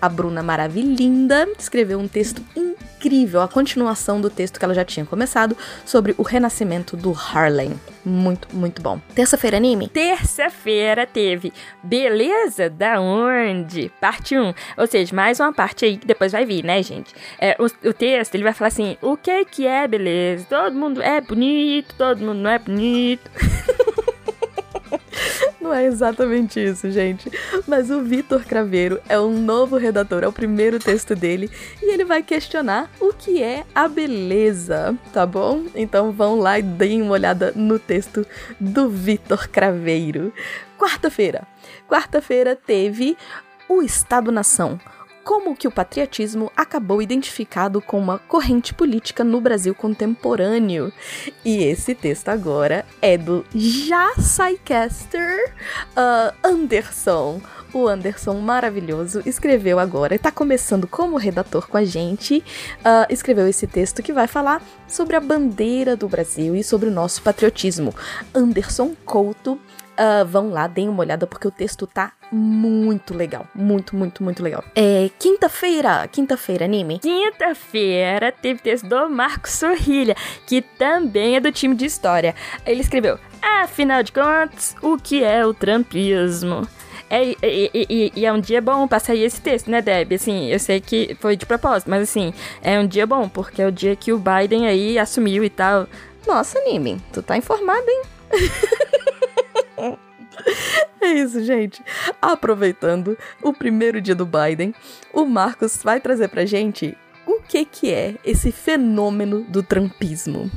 A Bruna Maravilhinda escreveu um texto incrível, a continuação do texto que ela já tinha começado sobre o renascimento do Harlem. Muito, muito bom. Terça-feira, anime? Terça-feira teve Beleza da Onde? Parte 1. Ou seja, mais uma parte aí que depois vai vir, né, gente? É, o, o texto, ele vai falar assim, o que que é beleza? Todo mundo é bonito, todo mundo não é bonito. Não é exatamente isso, gente. Mas o Vitor Craveiro é um novo redator, é o primeiro texto dele, e ele vai questionar o que é a beleza, tá bom? Então vão lá e deem uma olhada no texto do Vitor Craveiro. Quarta-feira. Quarta-feira teve o Estado-nação. Como que o patriotismo acabou identificado com uma corrente política no Brasil contemporâneo. E esse texto agora é do já Psycaster uh, Anderson, o Anderson maravilhoso, escreveu agora, está começando como redator com a gente, uh, escreveu esse texto que vai falar sobre a bandeira do Brasil e sobre o nosso patriotismo. Anderson Couto Uh, vão lá, deem uma olhada porque o texto tá muito legal. Muito, muito, muito legal. É quinta-feira, quinta-feira, anime. Quinta-feira teve texto do Marcos Sorrilha, que também é do time de história. Ele escreveu: Afinal de contas, o que é o trampismo? É, e, e, e, é um dia bom pra sair esse texto, né, Deb? Assim, eu sei que foi de propósito, mas assim, é um dia bom, porque é o dia que o Biden aí assumiu e tal. Nossa, anime, tu tá informado, hein? É isso, gente. Aproveitando o primeiro dia do Biden, o Marcos vai trazer pra gente o que que é esse fenômeno do trampismo.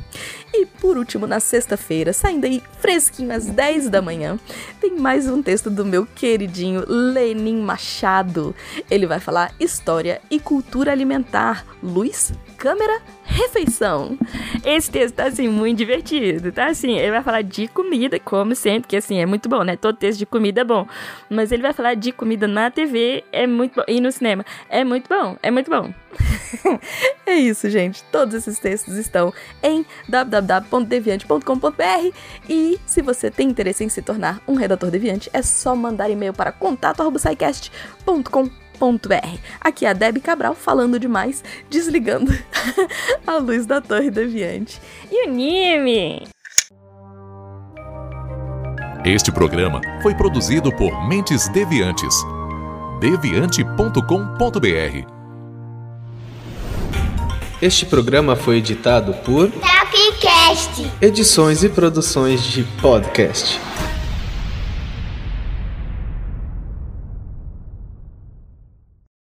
E por último, na sexta-feira, saindo aí fresquinho às 10 da manhã, tem mais um texto do meu queridinho Lenin Machado. Ele vai falar história e cultura alimentar. Luz, câmera, refeição. Esse texto tá assim muito divertido, tá assim, ele vai falar de comida, como sempre, que assim é muito bom, né? Todo texto de comida é bom, mas ele vai falar de comida na TV, é muito bom, e no cinema, é muito bom, é muito bom. é isso, gente. Todos esses textos estão em www.deviante.com.br e se você tem interesse em se tornar um redator deviante, é só mandar e-mail para contato@saicast.com.br Aqui é a Debbie Cabral falando demais, desligando a luz da torre deviante. E o Nime? Este programa foi produzido por Mentes Deviantes. deviante.com.br Este programa foi editado por Tapcast. Edições e produções de podcast.